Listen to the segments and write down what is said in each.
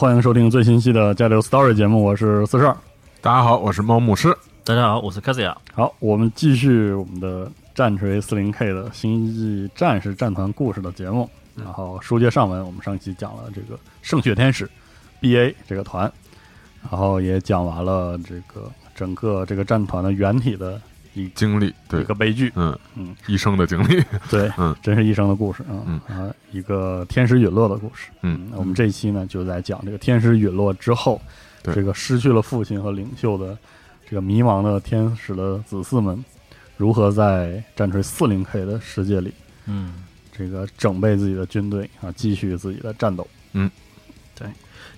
欢迎收听最新期的《加流 Story》节目，我是四十二。大家好，我是猫牧师。大家好，我是卡斯亚。好，我们继续我们的战锤四零 K 的《星际战士战团故事》的节目。然后书接上文，我们上期讲了这个圣血天使 BA 这个团，然后也讲完了这个整个这个战团的原体的一经历，对。一个悲剧，嗯嗯，一生的经历，对，嗯，真是一生的故事，嗯。啊，一个天使陨落的故事，嗯，我们这一期呢就在讲这个天使陨落之后，对。这个失去了父亲和领袖的这个迷茫的天使的子嗣们，如何在战锤四零 K 的世界里，嗯，这个整备自己的军队啊，继续自己的战斗。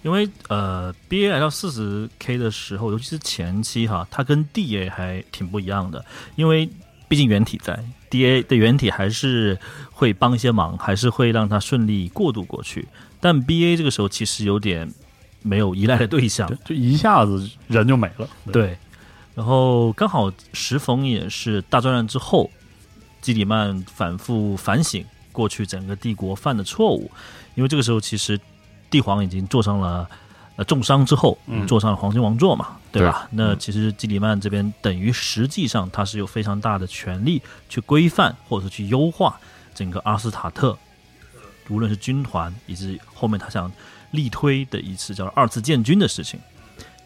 因为呃，BA 来到四十 K 的时候，尤其是前期哈，它跟 DA 还挺不一样的，因为毕竟原体在 DA 的原体还是会帮一些忙，还是会让它顺利过渡过去。但 BA 这个时候其实有点没有依赖的对象。对，，就一下子人就没了。对，然后刚好时逢也是大作战之后，基里曼反复反省过去整个帝国犯的错误，因为这个时候其实帝皇已经坐上了呃重伤之后，嗯坐上了黄金王座嘛，对吧？那其实基里曼这边等于实际上他是有非常大的权力去规范或者是去优化整个阿斯塔特，无论是军团以及后面他想力推的一次叫二次建军的事情，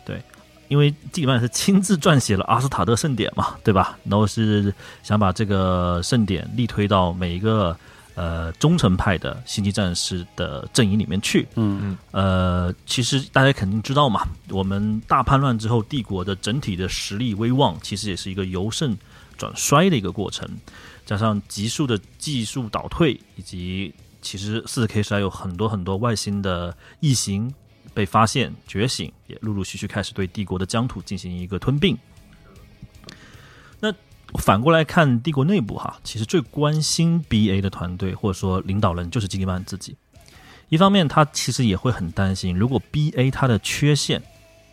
对。因为基里曼是亲自撰写了阿斯塔特盛典嘛，对吧？然后是想把这个盛典力推到每一个呃忠诚派的星际战士的阵营里面去。嗯嗯呃，其实大家肯定知道嘛，我们大叛乱之后，帝国的整体的实力威望其实也是一个由盛转衰的一个过程，加上急速的技术倒退，以及其实四 K 时代有很多很多外星的异形被发现觉醒，也陆陆续续开始对帝国的疆土进行一个吞并。那反过来看帝国内部哈，其实最关心 BA 的团队或者说领导人就是基里曼自己。一方面，他其实也会很担心，如果 BA 它的缺陷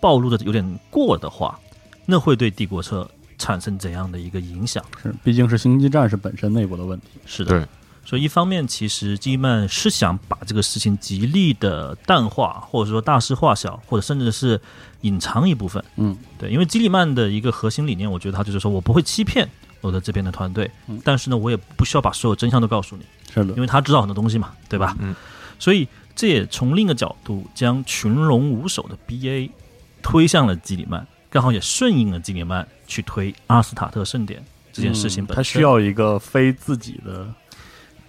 暴露的有点过的话，那会对帝国车产生怎样的一个影响？是，毕竟是星际战士本身内部的问题。是的，对，所以一方面，其实基曼是想把这个事情极力的淡化，或者说大事化小，或者甚至是隐藏一部分。嗯，对，因为基里曼的一个核心理念，我觉得他就是说我不会欺骗我的这边的团队，嗯但是呢，我也不需要把所有真相都告诉你。是的因，为他知道很多东西嘛，对吧？嗯，所以这也从另一个角度将群龙无首的 BA 推向了基里曼，刚好也顺应了基里曼去推阿斯塔特盛典这件事情嗯本身。他需要一个非自己的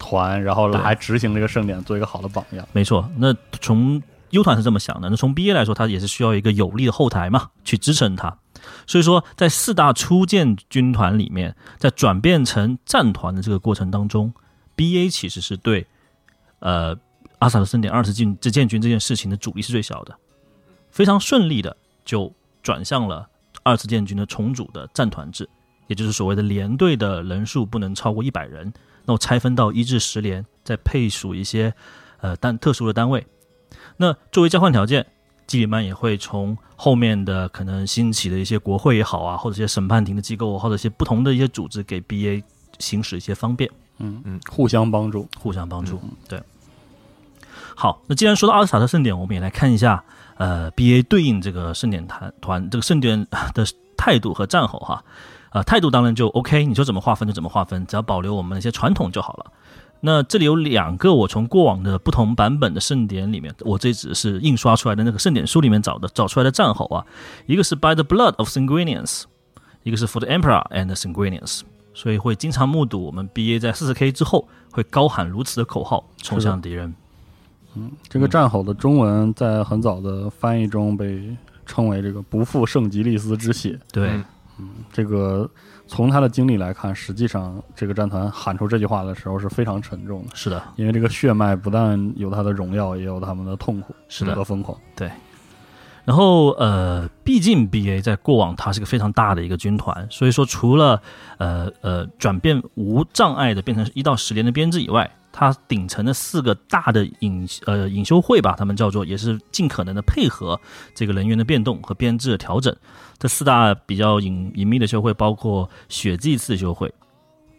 团，然后来执行这个盛典，做一个好的榜样。没错，那从 U 团是这么想的，那从 BA 来说，它也是需要一个有力的后台嘛，去支撑它。所以说，在四大初建军团里面，在转变成战团的这个过程当中，BA 其实是对呃阿萨德盛典二次进这建军这件事情的阻力是最小的，非常顺利的就转向了二次建军的重组的战团制，也就是所谓的连队的人数不能超过一百人，那我拆分到一至十连，再配属一些呃单特殊的单位。那作为交换条件，基里曼也会从后面的可能兴起的一些国会也好啊，或者一些审判庭的机构，或者一些不同的一些组织，给 BA 行使一些方便，嗯嗯，互相帮助。互相帮助。对，好，那既然说到阿尔斯塔特盛典，我们也来看一下，呃，B A 对应这个盛典团团这个盛典的态度和战吼哈。呃，态度当然就 OK，你说怎么划分就怎么划分，只要保留我们一些传统就好了。那这里有两个我从过往的不同版本的盛典里面，我这只是印刷出来的那个盛典书里面找的找出来的战吼啊，一个是 By the blood of Sanguinians，一个是 For the Emperor and Sanguinians，所以会经常目睹我们 BA 在四十 K 之后会高喊如此的口号冲向敌人。嗯这个战吼的中文在很早的翻译中被称为这个“不负圣吉利斯之血对，嗯”。这个从他的经历来看，实际上这个战团喊出这句话的时候是非常沉重的，是的，因为这个血脉不但有他的荣耀，也有他们的痛苦是的和疯狂。对然后呃，毕竟 BA 在过往它是个非常大的一个军团，所以说除了呃呃转变无障碍的变成一到十连的编制以外，它顶层的四个大的隐呃隐修会吧，他们叫做也是尽可能的配合这个人员的变动和编制的调整。这四大比较隐隐秘的修会包括血祭次修会，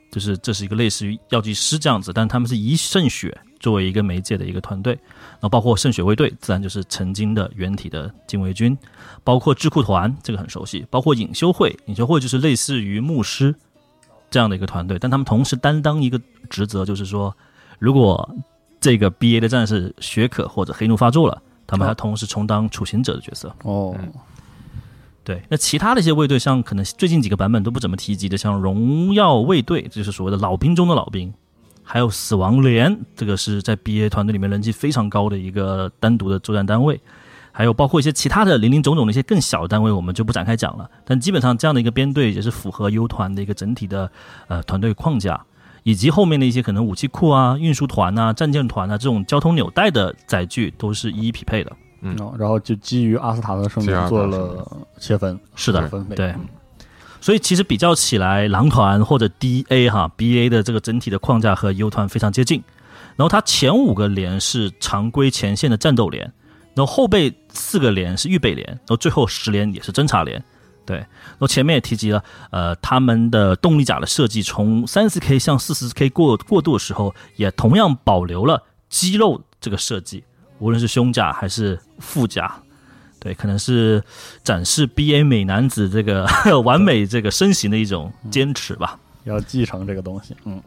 就是这是一个类似于药剂师这样子，但他们是以圣血作为一个媒介的一个团队。然后包括圣血卫队，自然就是曾经的原体的禁卫军，包括智库团，这个很熟悉，包括隐修会，隐修会就是类似于牧师这样的一个团队，但他们同时担当一个职责，就是说，如果这个 BA 的战士血可或者黑怒发作了，他们还同时充当处刑者的角色。哦，对，那其他的一些卫队，像可能最近几个版本都不怎么提及的，像荣耀卫队，这就是所谓的老兵中的老兵，还有死亡连，这个是在 BA 团队里面人气非常高的一个单独的作战单位，还有包括一些其他的零零总总的一些更小的单位，我们就不展开讲了。但基本上这样的一个编队也是符合 U 团的一个整体的呃团队框架，以及后面的一些可能武器库啊、运输团啊、战舰团啊这种交通纽带的载具都是一一匹配的。嗯哦然后就基于阿斯塔特圣基于阿典做了切分，是的，分配。对，所以其实比较起来，狼团或者 DA 哈 BA 的这个整体的框架和 U 团非常接近。然后它前五个连是常规前线的战斗连，然后后背四个连是预备连，然后最后十连也是侦察连。对，我前面也提及了，呃，他们的动力甲的设计从三十 K 向四十 K 过过渡的时候，也同样保留了肌肉这个设计，无论是胸甲还是腹甲，对，可能是展示 BA 美男子这个 完美这个身形的一种坚持吧。要继承这个东西。嗯，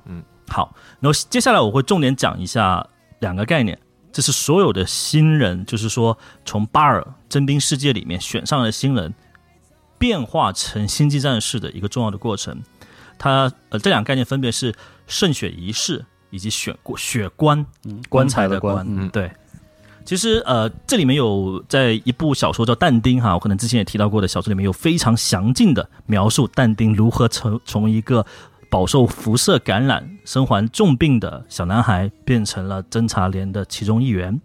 好，然后接下来我会重点讲一下两个概念，这是所有的新人，就是说从巴尔征兵世界里面选上的新人，变化成星际战士的一个重要的过程。它呃这两个概念分别是圣血仪式以及血血棺嗯棺材的棺，嗯对。其实呃，这里面有在一部小说叫《但丁》哈，我可能之前也提到过的小说里面有非常详尽的描述但丁如何从从一个饱受辐射感染、身患重病的小男孩变成了侦察连的其中一员。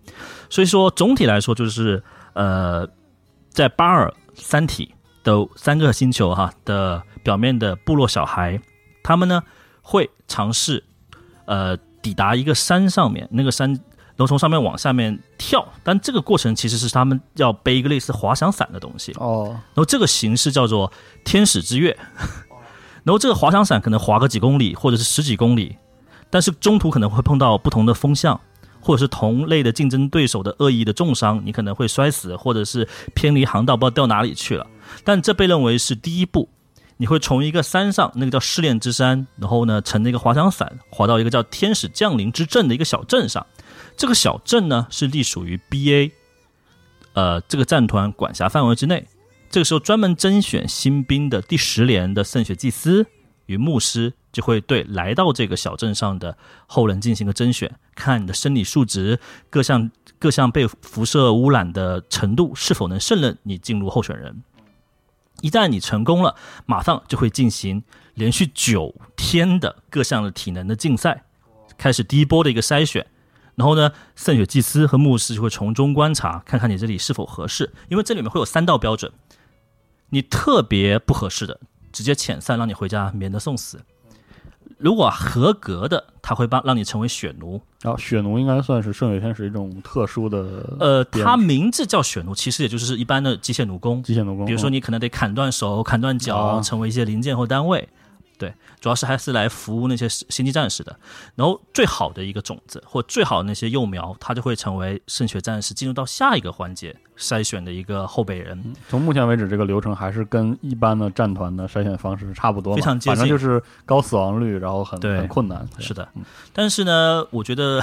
所以说，总体来说就是呃，在巴尔三体的三个星球哈的表面的部落小孩，他们呢会尝试呃抵达一个山上面，那个山。然后从上面往下面跳，但这个过程其实是他们要背一个类似滑翔伞的东西。哦，然后这个形式叫做天使之跃。然后这个滑翔伞可能滑个几公里或者是十几公里，但是中途可能会碰到不同的风向，或者是同类的竞争对手的恶意的重伤，你可能会摔死，或者是偏离航道不知道掉哪里去了。但这被认为是第一步，你会从一个山上，那个叫试炼之山，然后呢乘那个滑翔伞滑到一个叫天使降临之镇的一个小镇上。这个小镇呢是隶属于 BA，呃，这个战团管辖范围之内。这个时候，专门甄选新兵的第十连的圣血祭司与牧师就会对来到这个小镇上的后人进行个甄选，看你的生理数值、各项各项被辐射污染的程度是否能胜任你进入候选人。一旦你成功了，马上就会进行连续九天的各项的体能的竞赛，开始第一波的一个筛选。然后呢，圣血祭司和牧师就会从中观察，看看你这里是否合适，因为这里面会有三道标准。你特别不合适的，直接遣散，让你回家，免得送死。如果合格的，他会帮让你成为血奴。然后血奴应该算是圣血天使一种特殊的呃，编他名字叫血奴，其实也就是一般的机械奴工。机械奴工，比如说，你可能得砍断手、砍断脚，啊成为一些零件或单位。对，主要是还是来服务那些星际战士的。然后最好的一个种子或最好的那些幼苗，它就会成为圣血战士进入到下一个环节筛选的一个后备人。从目前为止，这个流程还是跟一般的战团的筛选方式差不多，非常接近反正就是高死亡率，然后很很困难。是的嗯，但是呢，我觉得，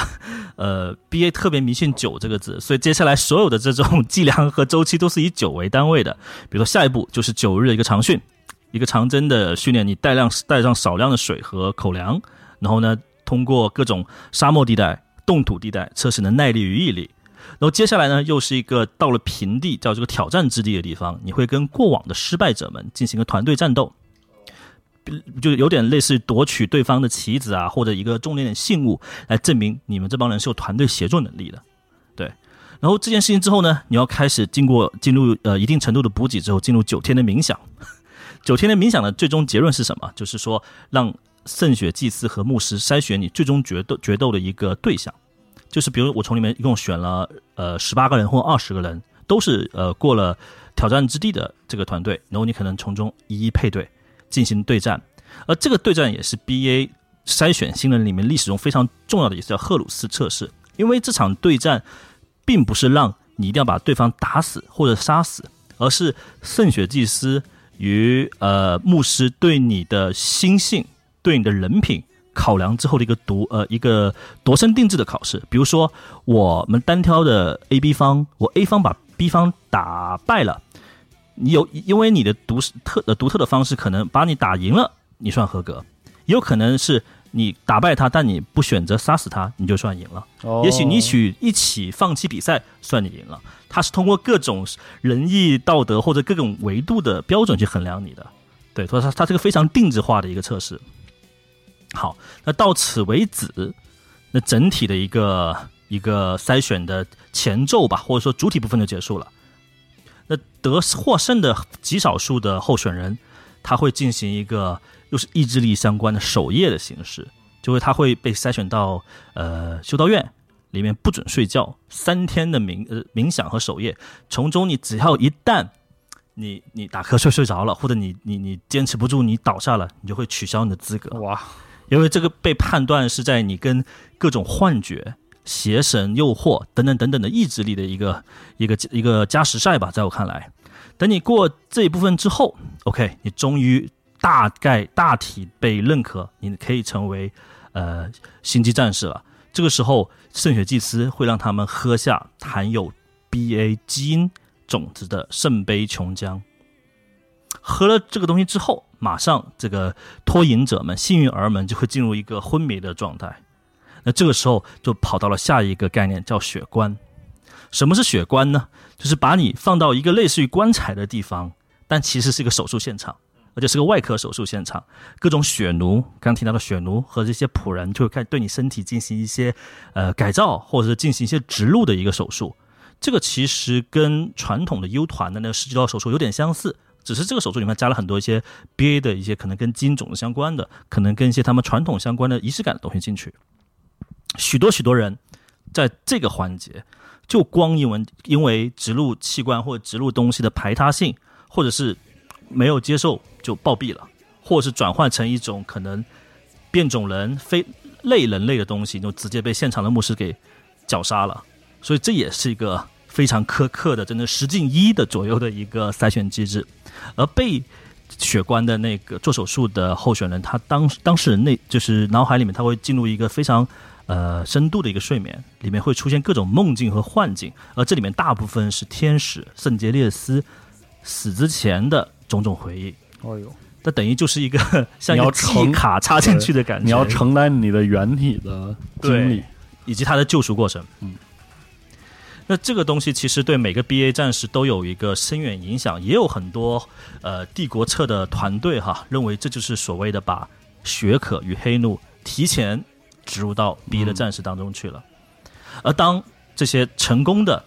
呃，B A 特别迷信九这个字，所以接下来所有的这种 计量和周期都是以九为单位的。比如说下一步就是九日的一个长训，一个长针的训练，你带量带上少量的水和口粮，然后呢，通过各种沙漠地带、冻土地带测试你的耐力与毅力。然后接下来呢，又是一个到了平地，叫这个挑战之地的地方，你会跟过往的失败者们进行一个团队战斗。就有点类似于夺取对方的棋子啊，或者一个重点点信物，来证明你们这帮人是有团队协作能力的。对，然后这件事情之后呢，你要开始经过进入呃一定程度的补给之后，进入九天的冥想。九天的冥想的最终结论是什么？就是说让圣血祭司和牧师筛选你最终决斗决斗的一个对象。就是比如我从里面一共选了呃十八个人或二十个人，都是呃过了挑战之地的这个团队，然后你可能从中一一配对进行对战，而这个对战也是 BA 筛选新人里面历史中非常重要的一次叫赫鲁斯测试，因为这场对战并不是让你一定要把对方打死或者杀死，而是圣血祭司与呃牧师对你的心性、对你的人品考量之后的一个独呃一个度身定制的考试。比如说，我们单挑的 A、B 方，我 A 方把 B 方打败了，你有因为你的独特的独特的方式，可能把你打赢了，你算合格；也有可能是你打败他，但你不选择杀死他，你就算赢了。哦也许你一起一起放弃比赛，算你赢了。他是通过各种仁义道德或者各种维度的标准去衡量你的。对，所以它它是个非常定制化的一个测试。好，那到此为止，那整体的一个一个筛选的前奏吧，或者说主体部分就结束了。那得获胜的极少数的候选人，他会进行一个又是意志力相关的守夜的形式，就会他会被筛选到呃修道院里面不准睡觉，三天的冥呃冥想和守夜，从中你只要一旦你你打瞌睡睡着了，或者你你你坚持不住你倒下了，你就会取消你的资格。哇，因为这个被判断是在你跟各种幻觉、邪神、诱惑等等等等的意志力的一个一个一个加时赛吧，在我看来，等你过这一部分之后，OK，你终于大概大体被认可，你可以成为呃星际战士了。这个时候，圣血祭司会让他们喝下含有 BA 基因种子的圣杯琼浆。喝了这个东西之后，马上这个脱瘾者们、幸运儿们就会进入一个昏迷的状态。那这个时候就跑到了下一个概念，叫血棺。什么是血棺呢？就是把你放到一个类似于棺材的地方，但其实是一个手术现场，而且是个外科手术现场。各种血奴，刚提到的血奴和这些仆人，就会开始对你身体进行一些呃改造，或者是进行一些植入的一个手术。这个其实跟传统的 U 团的那个世纪刀手术有点相似，只是这个手术里面加了很多一些 BA 的一些可能跟基因种子相关的，可能跟一些他们传统相关的仪式感的东西进去。许多许多人在这个环节，就光因为因为植入器官或者植入东西的排他性，或者是没有接受就暴毙了，或者是转换成一种可能变种人、非类人类的东西，就直接被现场的牧师给绞杀了。所以这也是一个非常苛刻的，真的十进一的左右的一个筛选机制。而被血棺的那个做手术的候选人，他当当事人那就是脑海里面他会进入一个非常呃深度的一个睡眠，里面会出现各种梦境和幻境，而这里面大部分是天使圣杰列斯死之前的种种回忆。哦呦，那等于就是一个 像要个记卡插进去的感觉，你要承担你的原体的经历，以及他的救赎过程。嗯，那这个东西其实对每个 BA 战士都有一个深远影响，也有很多呃帝国侧的团队哈认为这就是所谓的把血可与黑怒提前植入到 BA 的战士当中去了。而当这些成功的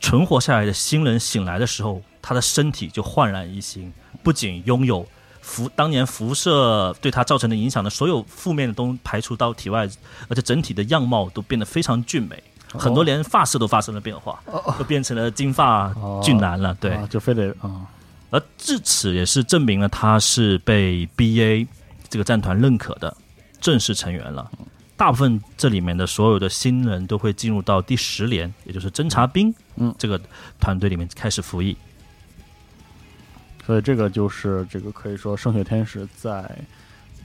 存活下来的新人醒来的时候，他的身体就焕然一新，不仅拥有辐当年辐射对他造成的影响的所有负面的东排除到体外，而且整体的样貌都变得非常俊美，很多连发色都发生了变化，都变成了金发哦俊男了。对，啊就非得啊，而至此也是证明了他是被 BA 这个战团认可的正式成员了。大部分这里面的所有的新人都会进入到第十连，也就是侦察兵，嗯这个团队里面开始服役。所以这个就是这个可以说圣雪天使在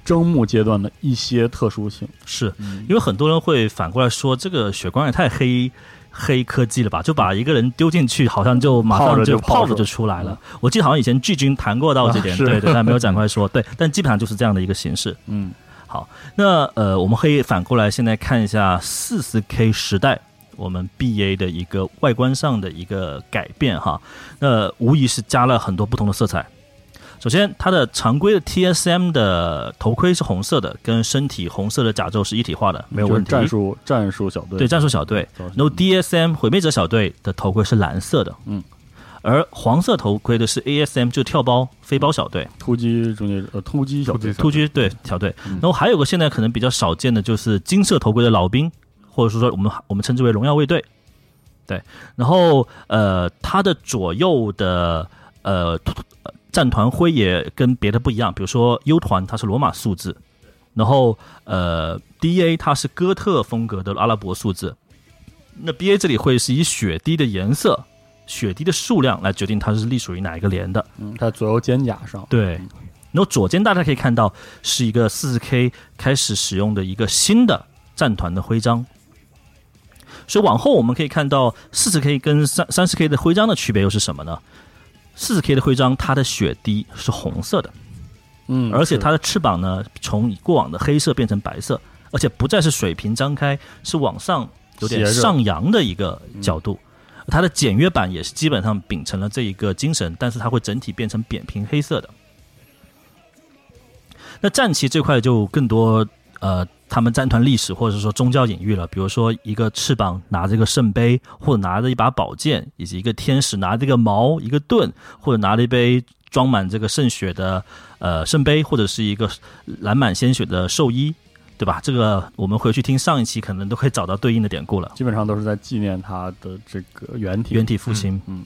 征募阶段的一些特殊性。是因为很多人会反过来说，这个血光也太黑黑科技了吧？就把一个人丢进去，好像就马上就泡着就出来了。我记得好像以前剧军谈过到这点，啊对对，但没有展开说。对，但基本上就是这样的一个形式。嗯，好那呃，我们可以反过来现在看一下四十 K 时代我们 BA 的一个外观上的一个改变哈。那无疑是加了很多不同的色彩。首先，它的常规的 TSM 的头盔是红色的，跟身体红色的甲胄是一体化的，没有问题。战术战术小队。对战术小队，然后 DSM 毁灭者小队的头盔是蓝色的，嗯，而黄色头盔的是 ASM，就跳包飞包小队。突击中间呃突击小队突击对小队，然后还有个现在可能比较少见的就是金色头盔的老兵，或者说我们我们称之为荣耀卫队，对，然后呃，它的左右的呃战团徽也跟别的不一样，比如说 U 团它是罗马数字，然后呃 DA 它是哥特风格的阿拉伯数字，那 BA 这里会是以血滴的颜色、血滴的数量来决定它是隶属于哪一个连的。嗯，它左右肩甲上对，然后左肩大家可以看到是一个四十 K 开始使用的一个新的战团的徽章，所以往后我们可以看到四十 K 跟三三十 K 的徽章的区别又是什么呢？四十 K 的徽章它的血滴是红色的，嗯，而且它的翅膀呢从过往的黑色变成白色，而且不再是水平张开，是往上有点上扬的一个角度。它的简约版也是基本上秉承了这一个精神，但是它会整体变成扁平黑色的。那战旗这块就更多呃，他们战团历史或者说宗教隐喻了，比如说一个翅膀拿着一个圣杯，或者拿着一把宝剑，以及一个天使拿着一个矛、一个盾，或者拿着一杯装满这个圣血的呃圣杯，或者是一个染满鲜血的寿衣，对吧？这个我们回去听上一期可能都可以找到对应的典故了。基本上都是在纪念他的这个原体原体父亲，嗯，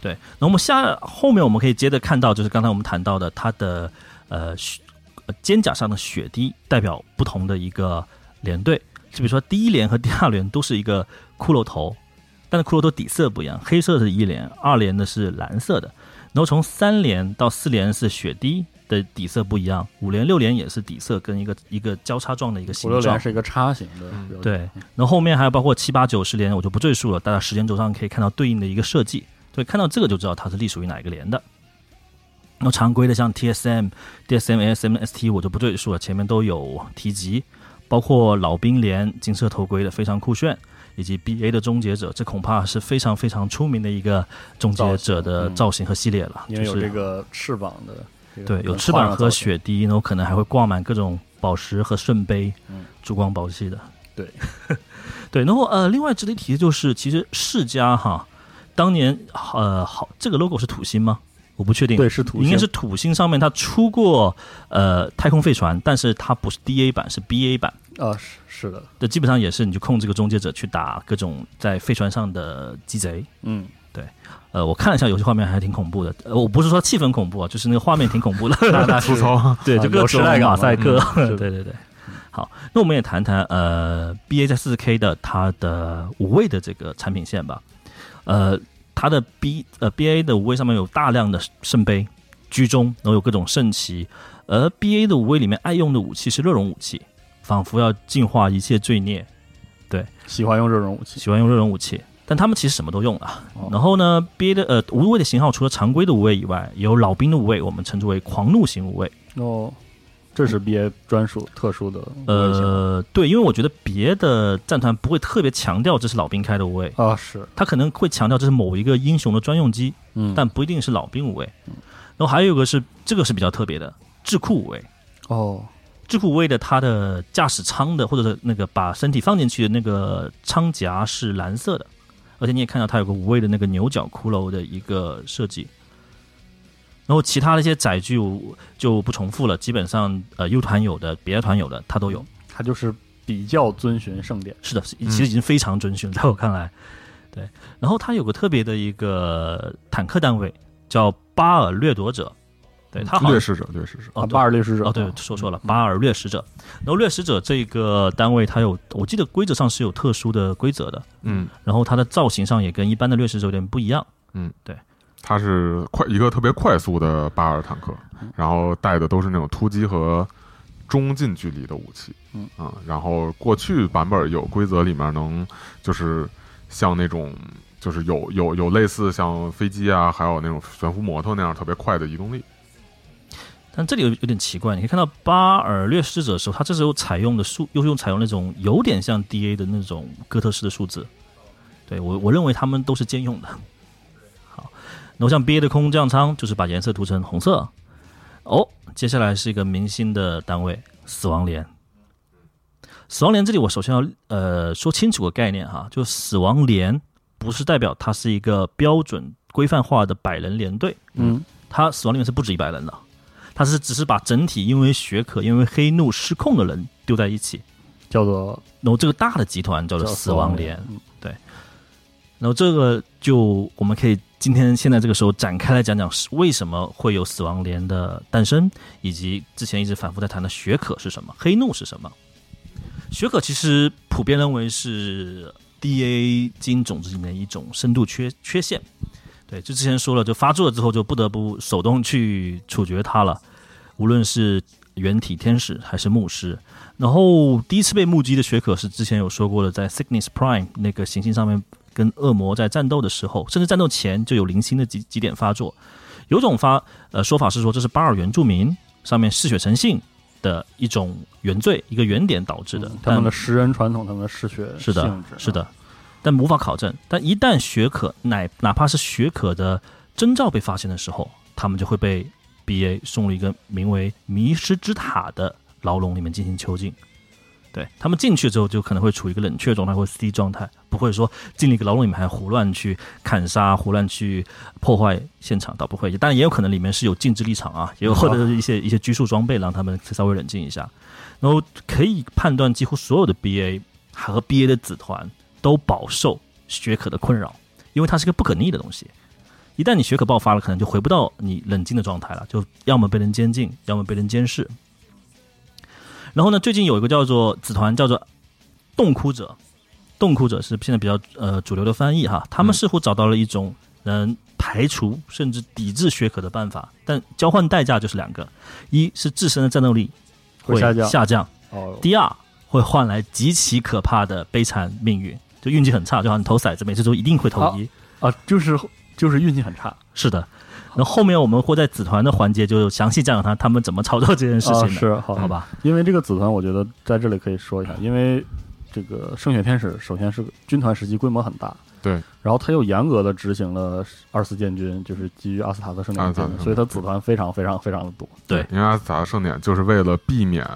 对。那我们下后面我们可以接着看到，就是刚才我们谈到的他的呃肩甲上的血滴代表不同的一个连队，就比如说第一连和第二连都是一个骷髅头，但是骷髅头底色不一样，黑色是一连，二连的是蓝色的，然后从三连到四连是血滴的底色不一样，五连六连也是底色跟一个一个交叉状的一个形状六连。是一个叉形的对，然后后面还有包括七八九十连，我就不赘述了，大家时间轴上可以看到对应的一个设计，所以看到这个就知道它是隶属于哪一个连的。然后常规的像 TSM、DSM、ASM、ST 我就不赘述了，前面都有提及，包括老兵连金色头盔的非常酷炫，以及 BA 的终结者，这恐怕是非常非常出名的一个终结者的造型和系列了，因为有就是这个翅膀的这个对，有翅膀和画上造型，血滴，然后可能还会挂满各种宝石和圣杯，嗯珠光宝气的。对，对，然后呃，另外值得一提的就是，其实世嘉哈当年呃好，这个 logo 是土星吗？我不确定，对，是土星，应该是土星上面它出过呃太空飞船，但是它不是 DA 版，是 BA 版。啊，是是的，这基本上也是你就控制个终结者去打各种在飞船上的鸡贼。嗯，对呃，我看了一下游戏画面，还挺恐怖的。呃，我不是说气氛恐怖啊，就是那个画面挺恐怖的。那那是粗糙，对，啊就各种马赛克，嗯对对对。好，那我们也谈谈呃，BA 在四 K 的它的五位的这个产品线吧。呃，它的 B 呃 BA 的五位上面有大量的圣杯、居中，然后有各种圣旗。而 BA 的五位里面爱用的武器是热熔武器，仿佛要净化一切罪孽，对喜欢用热熔武器，喜欢用热熔武器。但他们其实什么都用啊。哦然后呢，BA 的呃无畏的型号除了常规的无畏以外，有老兵的无畏，我们称之为狂怒型无畏。哦，这是 BA 专属特殊的呃，对，因为我觉得别的战团不会特别强调这是老兵开的无畏，啊，是，他可能会强调这是某一个英雄的专用机，嗯，但不一定是老兵无畏。然后还有一个是这个是比较特别的智库无畏，哦，智库无畏的它的驾驶舱的或者是那个把身体放进去的那个舱夹是蓝色的，而且你也看到它有个无畏的那个牛角骷髅的一个设计。然后其他的一些载具我就不重复了，基本上呃 U 团有的，别的团有的，它都有。它就是比较遵循盛典，是的，其实已经非常遵循，在我看来，对。然后它有个特别的一个坦克单位叫巴尔掠夺者，对他好掠食者，掠食者，啊巴尔掠食者。哦，对，说错了，巴尔掠食者。然后掠食者这个单位，它有，我记得规则上是有特殊的规则的，嗯，然后它的造型上也跟一般的掠食者有点不一样。他是快一个特别快速的巴尔坦克，然后带的都是那种突击和中近距离的武器，嗯啊，然后过去版本有规则里面能就是像那种就是有有有类似像飞机啊，还有那种悬浮摩托那样特别快的移动力，但这里有有点奇怪，你可以看到巴尔掠食者的时候，他这时候采用的数又是用采用那种有点像 DA 的那种哥特式的数字。对我我认为他们都是兼用的。好，然后像 BA 的空降舱就是把颜色涂成红色。哦，接下来是一个明星的单位——死亡连。死亡连这里我首先要呃说清楚个概念哈，就死亡连不是代表它是一个标准规范化的百人连队，嗯。它死亡里面是不止一百人的，它是只是把整体因为血可、因为黑怒失控的人丢在一起，叫做然后这个大的集团叫做死亡连，嗯然后这个就我们可以今天现在这个时候展开来讲讲是为什么会有死亡莲的诞生，以及之前一直反复在谈的血可是什么，黑怒是什么。血可其实普遍认为是 DA 基因种子里面一种深度缺缺陷。对，就之前说了，就发作了之后就不得不手动去处决它了，无论是原体天使还是牧师。然后第一次被目击的血可是之前有说过的，在 Sickness Prime 那个行星上面跟恶魔在战斗的时候，甚至战斗前就有零星的几几点发作。有种发呃说法是说这是巴尔原住民上面嗜血成性的一种原罪，一个原点导致的。嗯他们的食人传统，他们的嗜血是的，是的，但无法考证。但一旦血可乃哪怕是血可的征兆被发现的时候，他们就会被 BA 送入一个名为“迷失之塔”的牢笼里面进行囚禁。对他们进去之后，就可能会处于一个冷却状态或 C 状态，不会说进了一个牢笼里面还胡乱去砍杀、胡乱去破坏现场，倒不会。当然也有可能里面是有禁制立场啊，也有或者是一些一些拘束装备，让他们稍微冷静一下。然后可以判断，几乎所有的 BA 和 BA 的子团都饱受血可的困扰，因为它是个不可逆的东西。一旦你血可爆发了，可能就回不到你冷静的状态了，就要么被人监禁，要么被人监视。然后呢，最近有一个叫做子团，叫做洞窟者，洞窟者是现在比较呃主流的翻译哈，他们似乎找到了一种能排除甚至抵制血可的办法，但交换代价就是两个，一是自身的战斗力会下降。下降，哦，第二会换来极其可怕的悲惨命运，就运气很差，就好像你投骰子，每次都一定会投一。啊，就是就是运气很差。是的，然后后面我们会在子团的环节就详细讲讲他他们怎么操作这件事情啊，的，是好。好吧？因为这个子团，我觉得在这里可以说一下，因为这个圣血天使首先是军团时期规模很大，对，然后他又严格的执行了二次建军，就是基于阿斯塔克圣典建军，阿斯塔克圣典所以他子团非常非常非常的多，对因为阿斯塔的盛典就是为了避免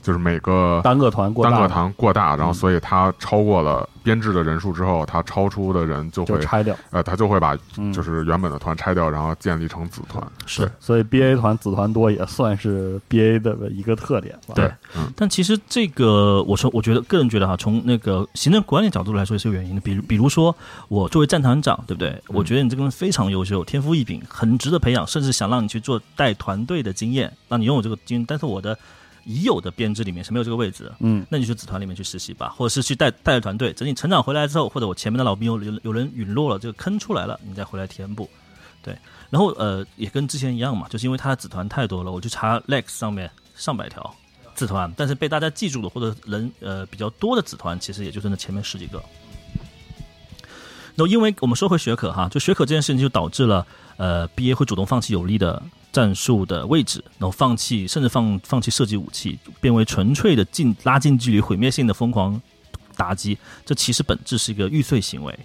就是每个单个团过大单个团过大，然后嗯所以他超过了编制的人数之后，他超出的人就会就拆掉，呃，他就会把嗯，就是原本的团拆掉，然后建立成子团。是。所以 B A 团子团多也算是 B A 的一个特点吧。对，嗯但其实这个，我说，我觉得个人觉得哈，从那个行政管理角度来说也是有原因的。比如，比如说我作为战团长，对不对？我觉得你这个人非常优秀，天赋异禀，很值得培养，甚至想让你去做带团队的经验，让你拥有这个经验。但是我的已有的编制里面是没有这个位置的。嗯，那你就去子团里面去实习吧，或者是去带带着团队，等你成长回来之后，或者我前面的老兵有有有人陨落了，这个坑出来了，你再回来填补。对，然后呃，也跟之前一样嘛，就是因为他的子团太多了，我去查 Lex 上面上百条子团，但是被大家记住的或者人呃比较多的子团，其实也就是那前面十几个。那因为我们说回血可哈，就血可这件事情就导致了呃 BA 会主动放弃有利的战术的位置，然后放弃甚至放放弃射击武器，变为纯粹的近拉近距离毁灭性的疯狂打击。这其实本质是一个玉碎行为。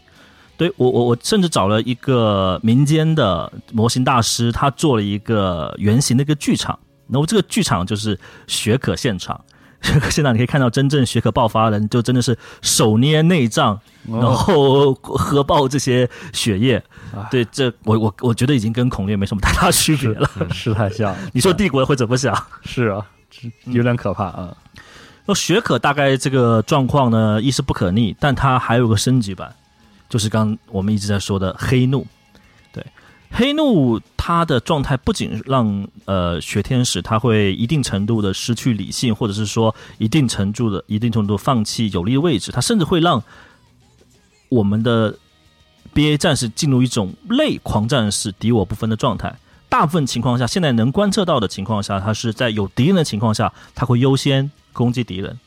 对我我我甚至找了一个民间的模型大师，他做了一个原型的一个剧场，然后这个剧场就是血可现场。血可现场你可以看到真正血可爆发的人，就真的是手捏内脏，然哦后核爆这些血液哎。对，这我我我觉得已经跟孔略没什么太大区别了。是太像。你说帝国会怎么想？是啊，有点可怕啊。那血可大概这个状况呢，一是不可逆，但它还有个升级版，就是刚我们一直在说的黑怒。黑怒他的状态不仅让呃雪天使他会一定程度的失去理性，或者是说一定程度的一定程度放弃有利的位置，他甚至会让我们的 BA 战士进入一种类狂战士敌我不分的状态。大部分情况下，现在能观测到的情况下，他是在有敌人的情况下，他会优先攻击敌人，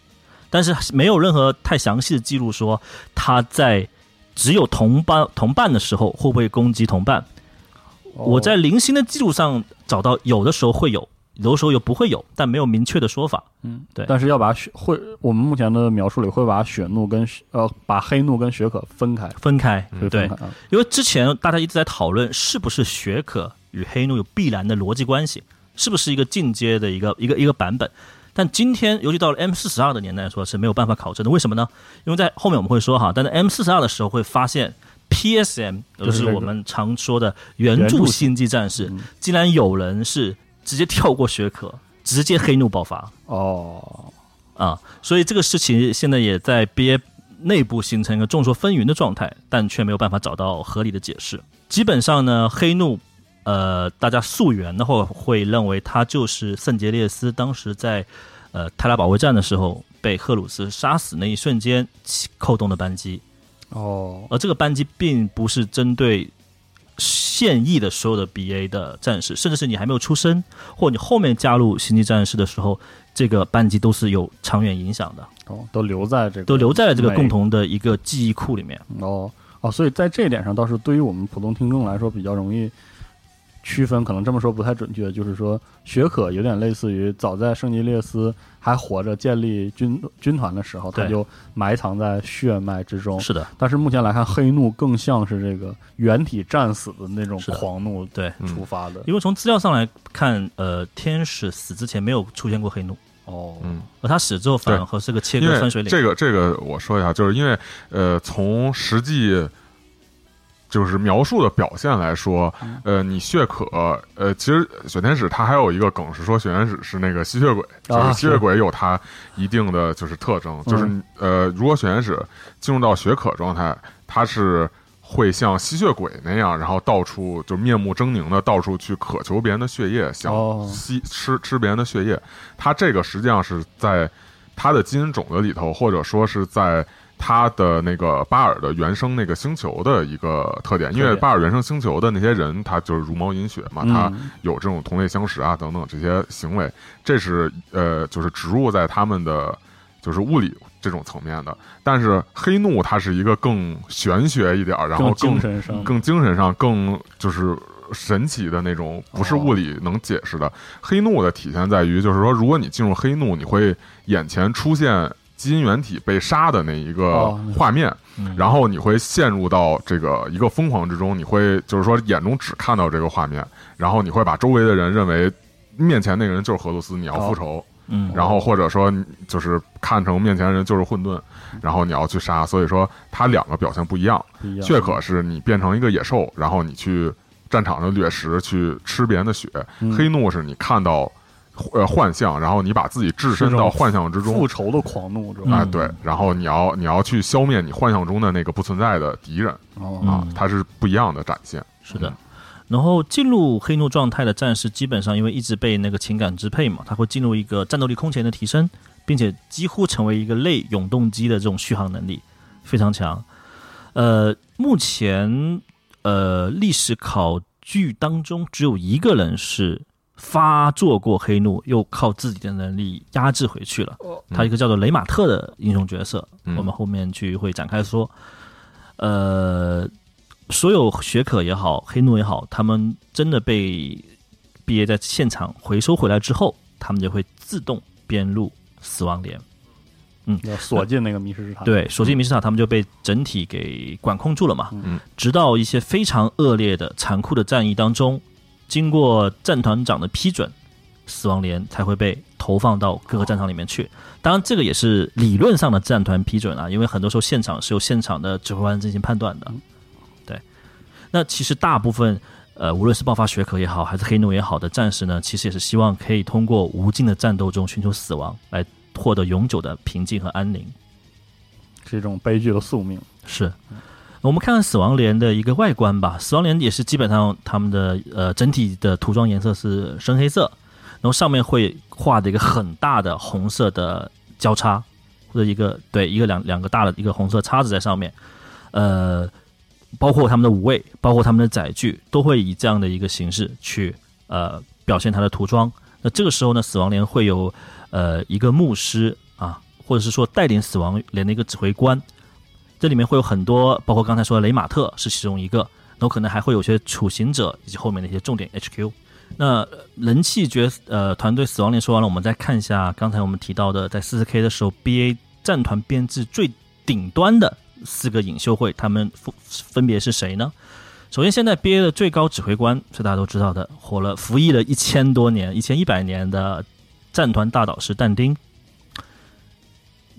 但是没有任何太详细的记录说他在只有同伴同伴的时候会不会攻击同伴。我在零星的记录上找到，有的时候会有，有的时候又不会有，但没有明确的说法。嗯，对但是要把雪会，我们目前的描述里会把雪怒跟雪呃把黑怒跟雪可分开，分开，对。因为之前大家一直在讨论是不是雪可与黑怒有必然的逻辑关系，是不是一个进阶的一个一个一个版本。但今天，尤其到了 M 四十二的年代来说，是没有办法考证的。为什么呢？因为在后面我们会说哈，但在 M 四十二的时候会发现，PSM 就就是我们常说的原著星际战士，嗯竟然有人是直接跳过学可，直接黑怒爆发。哦，啊，所以这个事情现在也在 BA 内部形成一个众说纷纭的状态，但却没有办法找到合理的解释。基本上呢，黑怒，呃，大家溯源的话会认为他就是圣杰列斯当时在呃泰拉保卫战的时候被赫鲁斯杀死那一瞬间起扣动的扳机，哦，而这个班级并不是针对现役的所有的 BA 的战士，甚至是你还没有出生，或你后面加入星际战士的时候，这个班级都是有长远影响的。哦，都留在这个，都留在了这个共。同的一个记忆库里面。哦哦，所以在这一点上，倒是对于我们普通听众来说比较容易区分。可能这么说不太准确，就是说雪可有点类似于早在圣吉列斯还活着建立军军团的时候，他就埋藏在血脉之中。是的，但是目前来看，黑怒更像是这个原体战死的那种狂怒对，出发的。因为从资料上来看，呃，天使死之前没有出现过黑怒，哦，嗯，而他死之后反而和这个切割分水岭。这个这个我说一下，就是因为呃，从实际就是描述的表现来说，嗯呃，你血可呃，其实雪天使它还有一个梗是说雪天使是那个吸血鬼，就是啊吸血鬼有它一定的就是特征，就是嗯呃，如果雪天使进入到血可状态，它是。会像吸血鬼那样，然后到处就面目狰狞的到处去渴求别人的血液，想哦吸吃吃别人的血液。它这个实际上是在它的基因种子里头，或者说是在它的那个巴尔的原生那个星球的一个特点，因为巴尔原生星球的那些人，他就是茹毛饮血嘛，他嗯有这种同类相食啊等等这些行为，这是呃就是植入在他们的就是物理这种层面的。但是黑怒它是一个更玄学一点儿，然后更更精神上更精神上更就是神奇的那种，不是哦物理能解释的。黑怒的体现在于，就是说，如果你进入黑怒，你会眼前出现基因原体被杀的那一个哦画面，嗯然后你会陷入到这个一个疯狂之中，你会就是说眼中只看到这个画面，然后你会把周围的人认为面前那个人就是荷鲁斯，你要复仇。嗯，然后或者说就是看成面前人就是混沌，然后你要去杀，所以说它两个表现不一样。不一样。血可是你变成一个野兽，然后你去战场上掠食，去吃别人的血；嗯黑怒是你看到呃幻象，然后你把自己置身到幻象之中复。仇的狂怒，这种啊，嗯对，然后你要你要去消灭你幻象中的那个不存在的敌人啊，它是不一样的展现。是的。然后进入黑怒状态的战士，基本上因为一直被那个情感支配嘛，他会进入一个战斗力空前的提升，并且几乎成为一个类永动机的这种续航能力非常强。呃，目前呃历史考据当中，只有一个人是发作过黑怒，又靠自己的能力压制回去了。他一个叫做雷马特的英雄角色，嗯我们后面去会展开说。呃，所有学可也好，黑怒也好，他们真的被毕业在现场回收回来之后，他们就会自动编入死亡连。要锁进那个迷失之塔。对，锁进迷失塔，他们就被整体给管控住了嘛。嗯，直到一些非常恶劣的、残酷的战役当中，经过战团长的批准，死亡连才会被投放到各个战场里面去。当然，这个也是理论上的战团批准啊，因为很多时候现场是由现场的指挥官进行判断的。对，那其实大部分。呃，无论是爆发学科也好，还是黑奴也好的战士呢，其实也是希望可以通过无尽的战斗中寻求死亡，来获得永久的平静和安宁。是一种悲剧的宿命。是，然我们看看死亡连的一个外观吧。死亡连也是基本上他们的呃整体的涂装颜色是深黑色，然后上面会画的一个很大的红色的交叉，或者一个对一个两两个大的一个红色叉子在上面。呃，包括他们的五位，包括他们的载具，都会以这样的一个形式去呃表现它的涂装。那这个时候呢，死亡连会有呃一个牧师啊，或者是说带领死亡连的一个指挥官。这里面会有很多，包括刚才说的雷马特是其中一个，那可能还会有些处刑者以及后面的一些重点 HQ。那人气角呃团队死亡连说完了，我们再看一下刚才我们提到的，在四十 K 的时候，BA 战团编制最顶端的四个领袖会，他们分分别是谁呢？首先，现在 BA 的最高指挥官是大家都知道的，活了服役了一千多年、一千一百年的战团大导师但丁。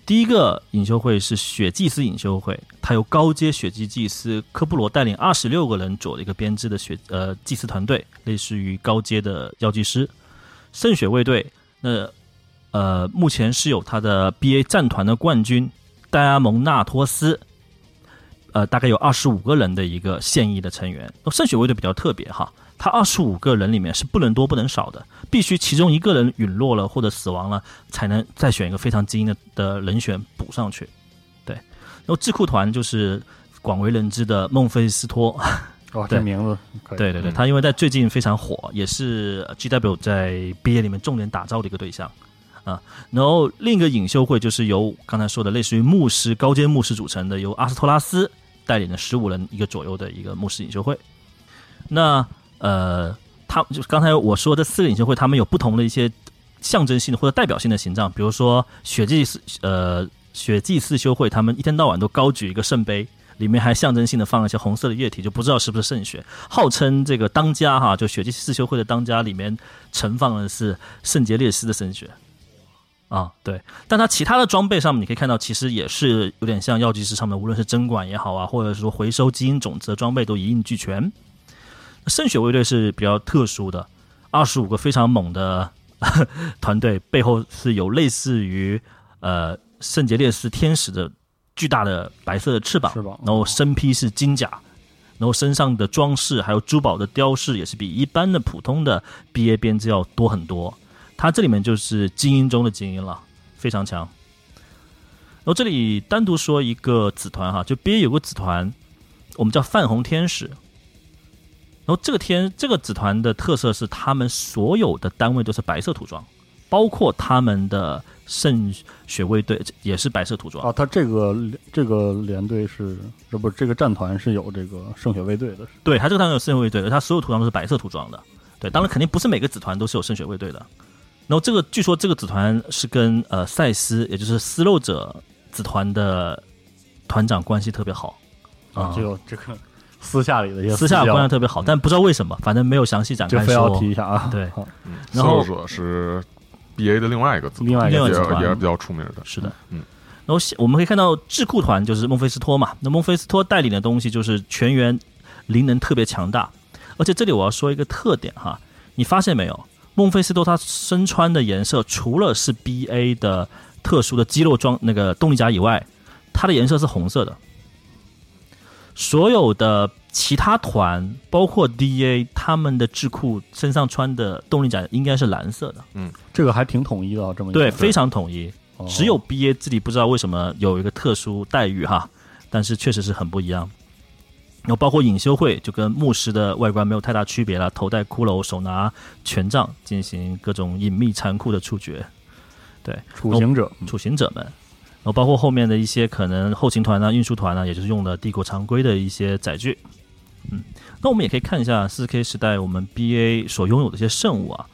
第一个隐修会是血祭司隐修会，它由高阶血祭祭司科布罗带领二十六个人组的一个编制的血呃祭司团队，类似于高阶的药剂师。圣血卫队，那呃目前是有他的 BA 战团的冠军戴阿蒙纳托斯，呃大概有二十五个人的一个现役的成员。圣血卫队比较特别哈。他二十五个人里面是不能多不能少的，必须其中一个人陨落了或者死亡了，才能再选一个非常精英的的人选补上去。对，然后智库团就是广为人知的孟菲斯托。哦，这名字可以。对对对，他因为在最近非常火，也是 GW 在毕业里面重点打造的一个对象啊。然后另一个隐修会就是由刚才说的类似于牧师高阶牧师组成的，由阿斯托拉斯带领的十五人一个左右的一个牧师隐修会。那呃，他就是刚才我说的四个领袖会，他们有不同的一些象征性的或者代表性的形象，比如说血祭四呃血祭四修会，他们一天到晚都高举一个圣杯，里面还象征性的放了一些红色的液体，就不知道是不是圣血，号称这个当家哈，就血祭四修会的当家里面盛放的是圣洁烈士的圣血啊，对，但他其他的装备上面你可以看到，其实也是有点像药剂师上面，无论是针管也好啊，或者是说回收基因种子的装备都一应俱全。圣血卫队是比较特殊的，二十五个非常猛的 团队，背后是有类似于呃圣洁烈士天使的巨大的白色的翅膀，然后身披是金甲，然后身上的装饰还有珠宝的雕饰也是比一般的普通的 BA 编制要多很多。它这里面就是精英中的精英了，非常强。然后这里单独说一个子团哈，就 BA 有个子团，我们叫泛红天使。然后这个天这个子团的特色是，他们所有的单位都是白色涂装，包括他们的圣血卫队也是白色涂装。啊，他这个这个连队是，这不这个战团是有这个圣血卫队的。对，他这个团有圣血卫队的，他所有涂装都是白色涂装的。对，当然肯定不是每个子团都是有圣血卫队的。然后这个据说这个子团是跟呃赛斯，也就是撕肉者子团的团长关系特别好啊，就这个。私下里的一些私下关系特别好，但不知道为什么，反正没有详细展开说。就非要提一下啊，对。然后是 B A 的另外一个组，另外一个也是比较出名的。是的，嗯。然后我们可以看到智库团就是孟菲斯托嘛，那孟菲斯托带领的东西就是全员灵能特别强大，而且这里我要说一个特点哈，你发现没有？孟菲斯托他身穿的颜色除了是 B A 的特殊的肌肉装那个动力甲以外，它的颜色是红色的。所有的其他团，包括 DA，他们的智库身上穿的动力甲应该是蓝色的。嗯，这个还挺统一的，这么对，非常统一。只有 BA 自己不知道为什么有一个特殊待遇哈，但是确实是很不一样。然后包括隐修会，就跟牧师的外观没有太大区别了，头戴骷髅，手拿权杖，进行各种隐秘残酷的处决。对，处刑者，处刑者们。然后包括后面的一些可能后勤团呢、运输团呢，也就是用的帝国常规的一些载具。嗯，那我们也可以看一下四 K 时代我们 BA 所拥有的一些圣物啊。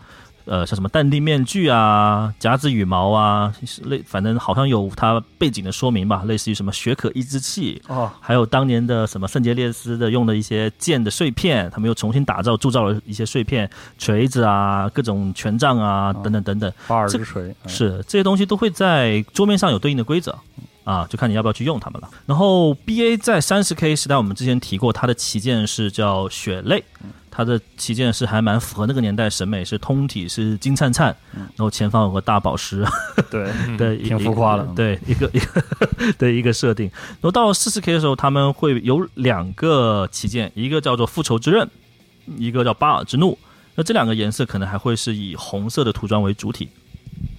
呃，像什么淡定面具啊、夹子羽毛啊，类反正好像有它背景的说明吧，类似于什么血可抑制器哦，还有当年的什么圣杰列斯的用的一些剑的碎片，他们又重新打造铸造了一些碎片锤子啊、各种权杖啊等等等等。巴尔之锤是这些东西都会在桌面上有对应的规则，啊，就看你要不要去用它们了。然后 BA 在三十 K 时代，我们之前提过，它的旗舰是叫血泪，它的旗舰是还蛮符合那个年代审美，是通体是金灿灿，然后前方有个大宝石 对，对，挺浮夸的对一个一个的一个设定。然后到四十 K 的时候，他们会有两个旗舰，一个叫做复仇之刃，一个叫巴尔之怒。那这两个颜色可能还会是以红色的涂装为主体。